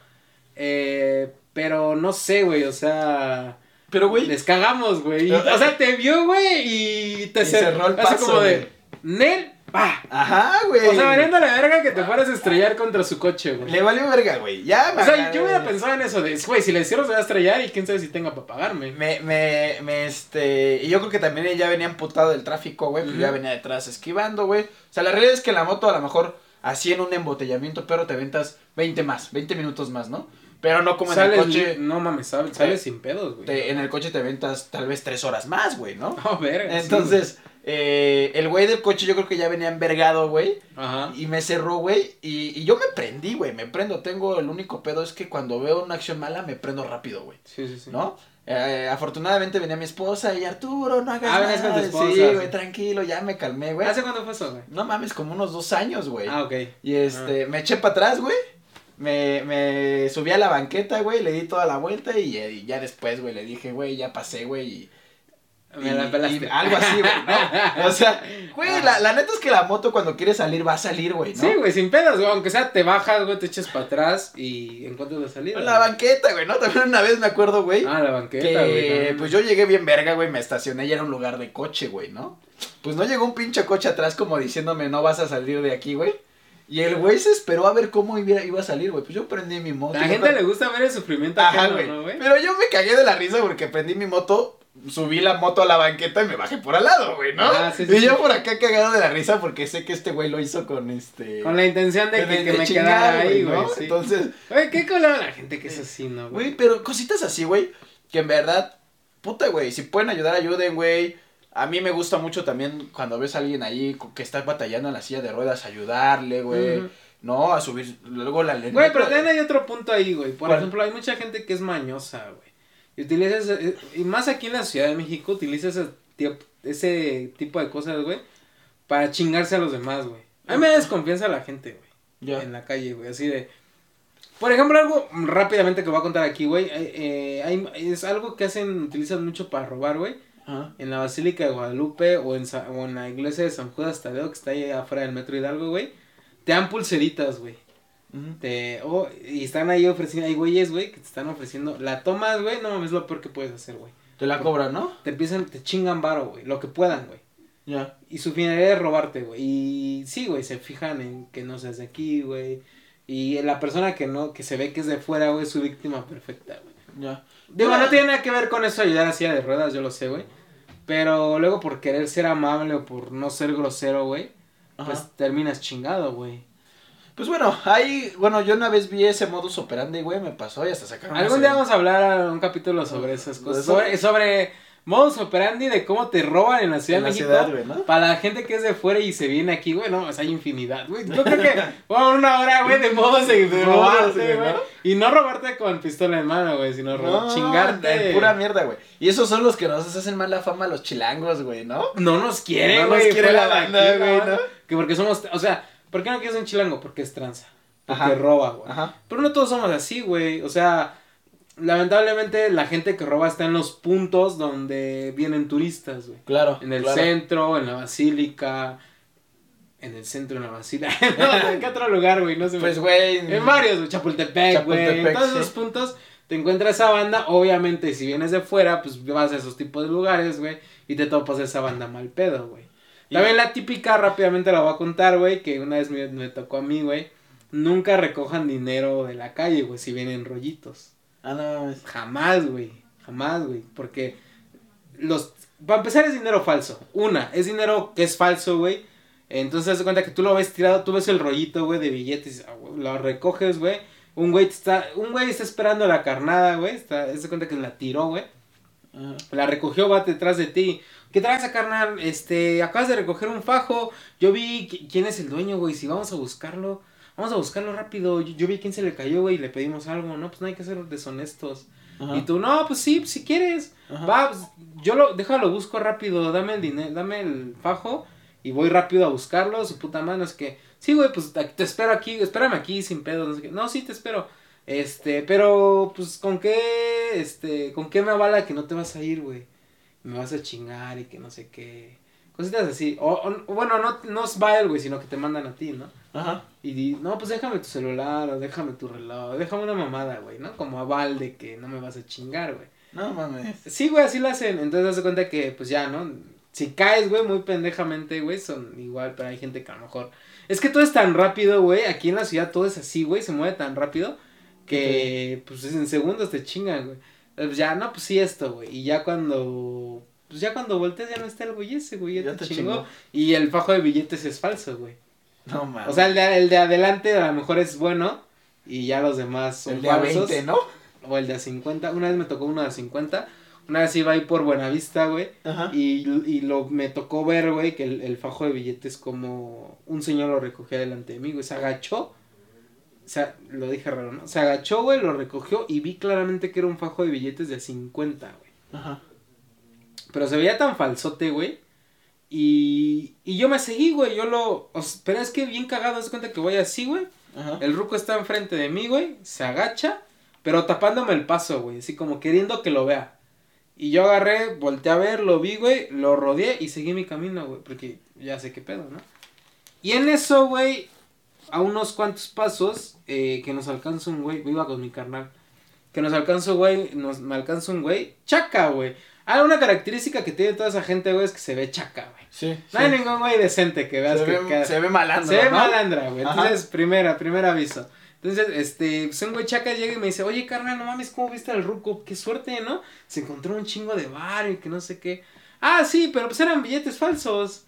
Eh, pero no sé, güey. O sea. Pero, güey, Les cagamos, güey. O sea, te vio, güey. Y te Y cerró el paso, como de. Nel, pa. ajá, güey. O sea, valiendo la verga que te fueras a estrellar contra su coche, güey. Le valió verga, güey. Ya, O sea, yo hubiera pensado en eso de, güey, si le cierro se va a estrellar y quién sabe si tenga para pagarme. Me, me, me, este, y yo creo que también ella venía emputado del tráfico, güey, pues ya venía detrás esquivando, güey. O sea, la realidad es que la moto a lo mejor así en un embotellamiento, pero te aventas 20 más, 20 minutos más, ¿no? Pero no como en el coche, No mames, sales, sales sin pedos, güey. te- en el coche te aventas tal vez 3 horas más, güey, ¿no? No, (laughs) verga. sí, Entonces, eh, el güey del coche yo creo que ya venía envergado, güey. Ajá. y me cerró, güey, y, y yo me prendí, güey, me prendo, tengo el único pedo es que cuando veo una acción mala me prendo rápido, güey. Sí, sí, sí. ¿no? Eh, afortunadamente venía mi esposa y Arturo, no hagas Ah, nada. con tu esposa, sí, sí. güey, tranquilo, ya me calmé, güey. ¿Hace cuánto fue eso, güey? No mames, como unos dos años, güey. Ah, ok. Y este, me eché para atrás, güey. Me, me subí a la banqueta, güey, le di toda la vuelta y, y ya después, güey, le dije, güey, ya pasé, güey, y, Me y- la pelaste. y algo así, güey, ¿no? O sea, (laughs) güey, la, la neta es que la moto cuando quiere salir va a salir, güey, ¿no? Sí, güey, sin pedos, güey. Aunque sea, te bajas, güey, te echas para atrás y encuentras la salida. La banqueta, güey, ¿no? También una vez me acuerdo, güey. Ah, la banqueta, güey. que también. pues yo llegué bien verga, güey, me estacioné y era un lugar de coche, güey, ¿no? Pues no llegó un pinche coche atrás como diciéndome, no vas a salir de aquí, güey. Y el güey se esperó a ver cómo iba, iba a salir, güey. Pues yo prendí mi moto. A la gente le gusta ver el sufrimiento Ajá, güey. ¿no, güey? Pero yo me cagué de la risa porque prendí mi moto, subí la moto a la banqueta y me bajé por al lado, güey, ¿no? Ah, sí, sí, y yo sí. por acá cagado de la risa porque sé que este güey lo hizo con este... Con la intención de, que, que me chingar, quedara ahí, güey. Entonces, Güey, qué color la gente que es así, ¿no, güey? Güey, pero cositas así, güey, que en verdad, puta, güey, si pueden ayudar, ayuden, güey. A mí me gusta mucho también cuando ves a alguien ahí que está batallando en la silla de ruedas, ayudarle, güey. No, a subir, luego la lengua. Güey, pero también hay otro punto ahí, güey. Por ¿Cuál? ejemplo, hay mucha gente que es mañosa, güey. Y utiliza ese- eh, y más aquí en la Ciudad de México, utiliza ese, ese tipo de cosas, güey, para chingarse a los demás, güey. A mí me desconfianza la gente, güey. Ya. En la calle, güey, así de... Por ejemplo, algo rápidamente que voy a contar aquí, güey. eh, eh, hay- es algo que hacen, utilizan mucho para robar, güey. Ajá. En la Basílica de Guadalupe o en, Sa- o en la iglesia de San Judas Tadeo, que está ahí afuera del Metro Hidalgo, güey. Te dan pulseritas, güey. Te, oh, y están ahí ofreciendo, hay güeyes, güey, que te están ofreciendo. La tomas, güey, no mames, es lo peor que puedes hacer, güey. Te la cobran, ¿no? Te empiezan, te chingan varo, güey, lo que puedan, güey. Ya. Y su finalidad es robarte, güey. Y sí, güey, se fijan en que no seas de aquí, güey. Y la persona que no, que se ve que es de fuera, güey, es su víctima perfecta, güey. Ya. Digo, no tiene nada que ver con eso ayudar a silla de ruedas, yo lo sé, güey. Pero luego por querer ser amable o por no ser grosero, güey, pues terminas chingado, güey. Pues bueno, ahí, bueno, yo una vez vi ese modus operandi, güey, me pasó y hasta sacaron. Algún día vamos a hablar un capítulo sobre esas cosas. Sobre, sobre modus operandi de cómo te roban en la Ciudad En de la México. ciudad, güey, ¿no? Para la gente que es de fuera y se viene aquí, güey, no, o sea, hay infinidad, güey. Yo creo que (laughs) vamos una hora, güey, de modos de, De robarte, güey, güey. ¿no? Y no robarte con pistola en mano, güey, sino ro- chingarte. Pura mierda, güey. Y esos son los que nos hacen mala fama a los chilangos, güey, ¿no? No nos quiere, No nos güey. quiere la banda, güey, ¿no? Que porque somos, o sea, ¿por qué no quieres un chilango? Porque es tranza. Porque Ajá. roba, güey. Ajá. Pero no todos somos así, güey. O sea, lamentablemente la gente que roba está en los puntos donde vienen turistas, güey. Claro. En el claro. centro, en la basílica. En el centro, en la basílica. (laughs) no, ¿en qué otro lugar, güey? No sé. Pues, güey. En varios, güey. Chapultepec, güey. En todos sí. esos puntos te encuentras esa banda. Obviamente, si vienes de fuera, pues vas a esos tipos de lugares, güey. Y te topas esa banda mal pedo, güey. También la típica, rápidamente la voy a contar, güey. Que una vez me, me tocó a mí, güey. Nunca recojan dinero de la calle, güey. Si vienen rollitos. Ah, no mames. Jamás, güey. Jamás, güey. Porque los. Para empezar, es dinero falso. Una, es dinero que es falso, güey. Entonces, haz de cuenta que tú lo ves tirado, tú ves el rollito, güey, de billetes, ah, lo recoges, güey. Un güey está, un güey está esperando la carnada, güey. Está, haz de cuenta que la tiró, güey. Ajá. La recogió, va detrás de ti. ¿Qué traes a carnal? Este, acabas de recoger un fajo. Yo vi qui- quién es el dueño, güey. Si vamos a buscarlo, vamos a buscarlo rápido. Yo, yo vi quién se le cayó, güey, y le pedimos algo. No, pues no hay que ser deshonestos. Ajá. Y tú, no, pues sí, si quieres. Ajá. Va, pues, yo lo, déjalo, busco rápido, dame el dinero, dame el fajo y voy rápido a buscarlo, su puta mano, es que, sí, güey, pues te te espero aquí, espérame aquí sin pedo, no sé qué, no, sí, te espero, este, pero, pues, ¿con qué, este, con qué me avala que no te vas a ir, güey? Me vas a chingar y que no sé qué, cositas así, o, o- bueno, no, no es él, güey, sino que te mandan a ti, ¿no? Ajá. Y di, no, pues déjame tu celular o déjame tu reloj, déjame una mamada, güey, ¿no? Como aval de que no me vas a chingar, güey. No mames. Sí, güey, así lo hacen. Entonces, das cuenta que, pues ya, ¿no? Si caes, güey, muy pendejamente, güey, son igual, pero hay gente que a lo mejor. Es que todo es tan rápido, güey. Aquí en la ciudad todo es así, güey, se mueve tan rápido que, pues en segundos te chingan, güey. Entonces, ya, no, pues sí, esto, güey. Y ya cuando. Pues ya cuando volteas ya no está el güey ese, güey, ya, Ya te, te chingó. chingó. Y el fajo de billetes es falso, güey. No mames. O sea, el de, el de adelante a lo mejor es bueno y ya los demás son el de a falsos. 20, ¿no? O el de a 50. Una vez me tocó uno de a 50. Una vez iba ahí por Buenavista, güey. Ajá. Y, y lo me tocó ver, güey, que el, el fajo de billetes como un señor lo recogía delante de mí, güey. Se agachó. O sea, lo dije raro, ¿no? Se agachó, güey, lo recogió y vi claramente que era un fajo de billetes de a 50, güey. Ajá. Pero se veía tan falsote, güey. Y, y yo me seguí, güey. Yo lo. o sea, pero es que bien cagado, haz de cuenta que voy así, güey. Ajá. El ruco está enfrente de mí, güey. Se agacha, pero tapándome el paso, güey. Así como queriendo que lo vea. Y yo agarré, volteé a ver, lo vi, güey. Lo rodeé y seguí mi camino, güey. Porque ya sé qué pedo, ¿no? Y en eso, güey, a unos cuantos pasos, eh, que nos alcanza un güey. Iba con mi carnal. Que nos alcanza, güey. Nos, me alcanza un güey. Chaca, güey. Ah, una característica que tiene toda esa gente, güey, es que se ve chaca, güey. Sí. No hay ningún güey decente que veas se, que, ve, que- se ve malandro, se ve ¿no? malandra, güey. Ajá. Entonces, primera, primer aviso. Entonces, este, pues un güey chaca llega y me dice, oye, carnal, no mames, ¿cómo viste al ruco? Qué suerte, ¿no? Se encontró un chingo de bar y que no sé qué. Ah, sí, pero pues eran billetes falsos.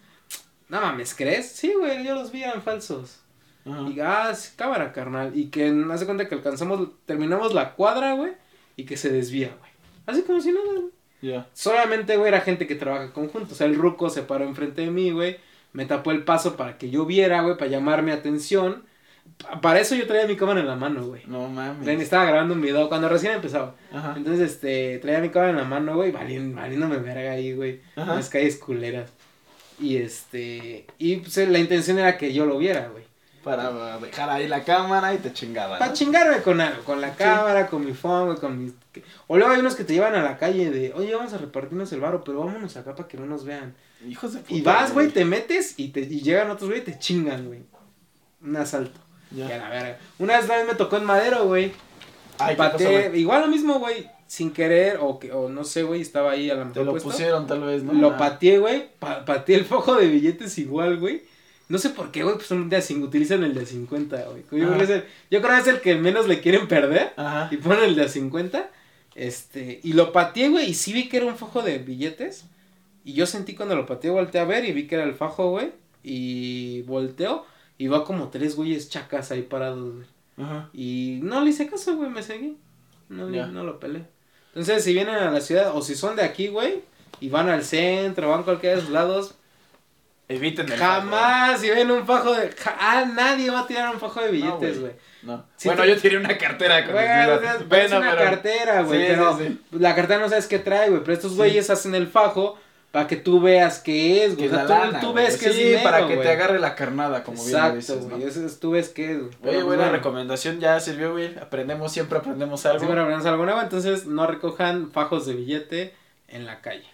No mames, ¿crees? Sí, güey, yo los vi, eran falsos. Ajá. Y ah, sí, cámara, carnal. Y que no hace cuenta que alcanzamos, terminamos la cuadra, güey, y que se desvía, güey. Así como si nada, güey. Solamente, güey, era gente que trabaja conjunto. O sea, el ruco se paró enfrente de mí, güey. Me tapó el paso para que yo viera, güey, para llamar mi atención. Pa- para eso yo traía mi cámara en la mano, güey. No mames. Estaba grabando un video cuando recién empezaba. Ajá. Entonces, este, traía mi cámara en la mano, güey, valiéndome verga ahí, güey. En las calles culeras. Y este, y pues la intención era que yo lo viera, güey. Para dejar ahí la cámara y te chingaba. Para ¿no? chingarme con algo, con la cámara, con mi phone, con que- O luego hay unos que te llevan a la calle de, oye, vamos a repartirnos el varo, pero vámonos acá para que no nos vean. Hijos de puta. Y vas, güey, te metes y, te, y llegan otros, güey, y te chingan, güey. Un asalto. Ya. Y a la verga. Una vez también me tocó en madero, güey. Igual lo mismo, güey, sin querer, o, que, o no sé, güey, estaba ahí a la Te mejor lo puesto. pusieron tal vez, ¿no? Lo Ah. pateé, güey, pa- pateé el fojo de billetes igual, güey. No sé por qué, güey, pues un día cin- utilizan el de 50, güey. Yo, creo que es el- yo creo que es el que menos le quieren perder. Ajá. Y ponen el de a 50. Este, y lo pateé, güey, y sí vi que era un fajo de billetes. Y yo sentí cuando lo pateé, volteé a ver y vi que era el fajo, güey. Y volteo y va como tres güeyes chacas ahí parados, güey. Ajá. Y no le hice caso, güey, me seguí. No, Ya. no lo peleé. Entonces, si vienen a la ciudad o si son de aquí, güey, y van al centro, van a cualquiera de esos lados, Eviten el jamás si ven un fajo de... ja- ah, nadie va a tirar un fajo de billetes, güey. No. Si bueno, te- yo tiré una cartera con Güey, mis o sea, es Bueno, una pero- cartera, güey, Sí, pero sí, sí. la cartera no sabes qué trae, güey, pero estos güeyes hacen el fajo para que tú veas qué es, güey. O sea, la tú, lana, tú ves que es sí, dinero, para que te agarre la carnada, como bien Exacto, dices, güey, ¿no? eso es- tú ves qué es, güey. Oye, pues, buena bueno, recomendación, ya sirvió, güey. Aprendemos, siempre aprendemos algo. Siempre aprendemos algo nuevo, entonces no recojan fajos de billete en la calle.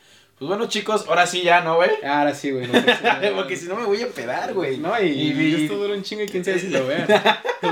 Pues bueno, chicos, ahora sí ya, ¿no, güey? Ahora sí, güey. (laughs) No, Porque si no me voy a pedar, güey. No, y, Y- esto dura un chingo y quién sabe si lo (laughs) vean.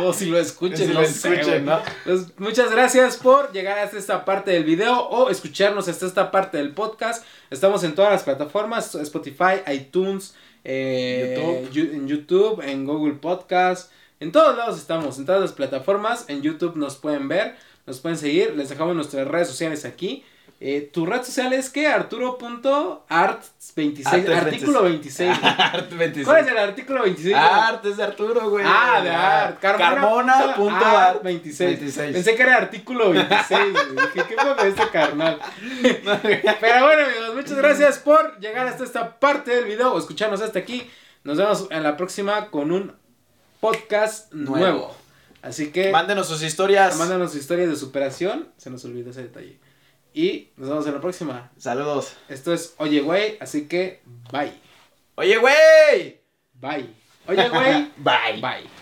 o si lo escuchen, Si lo escuchen. ¿no? Pues muchas gracias por llegar hasta esta parte del video o escucharnos hasta esta parte del podcast. Estamos en todas las plataformas, Spotify, iTunes, eh, en YouTube, en Google Podcast. En todos lados estamos, en todas las plataformas. En YouTube nos pueden ver, nos pueden seguir. Les dejamos nuestras redes sociales aquí. Eh, tu red social es que Arturo.art26, Art artículo 26. Art 26. ¿Cuál es el artículo 26? Art es de Arturo, güey. Ah, de Art. Carmona. punto art 26. 26. Pensé que era artículo 26. güey. Dije, ¿qué fue este carnal? (laughs) Pero bueno, amigos, muchas gracias por llegar hasta esta parte del video o escucharnos hasta aquí. Nos vemos en la próxima con un podcast nuevo. Nuevo. Así que Mándenos sus historias. mándanos historias de superación. Se nos olvidó ese detalle. Y nos vemos en la próxima. Saludos. Esto es Oye, güey. Así que bye. Oye, güey. Bye. Oye, güey. (laughs) Bye. Bye.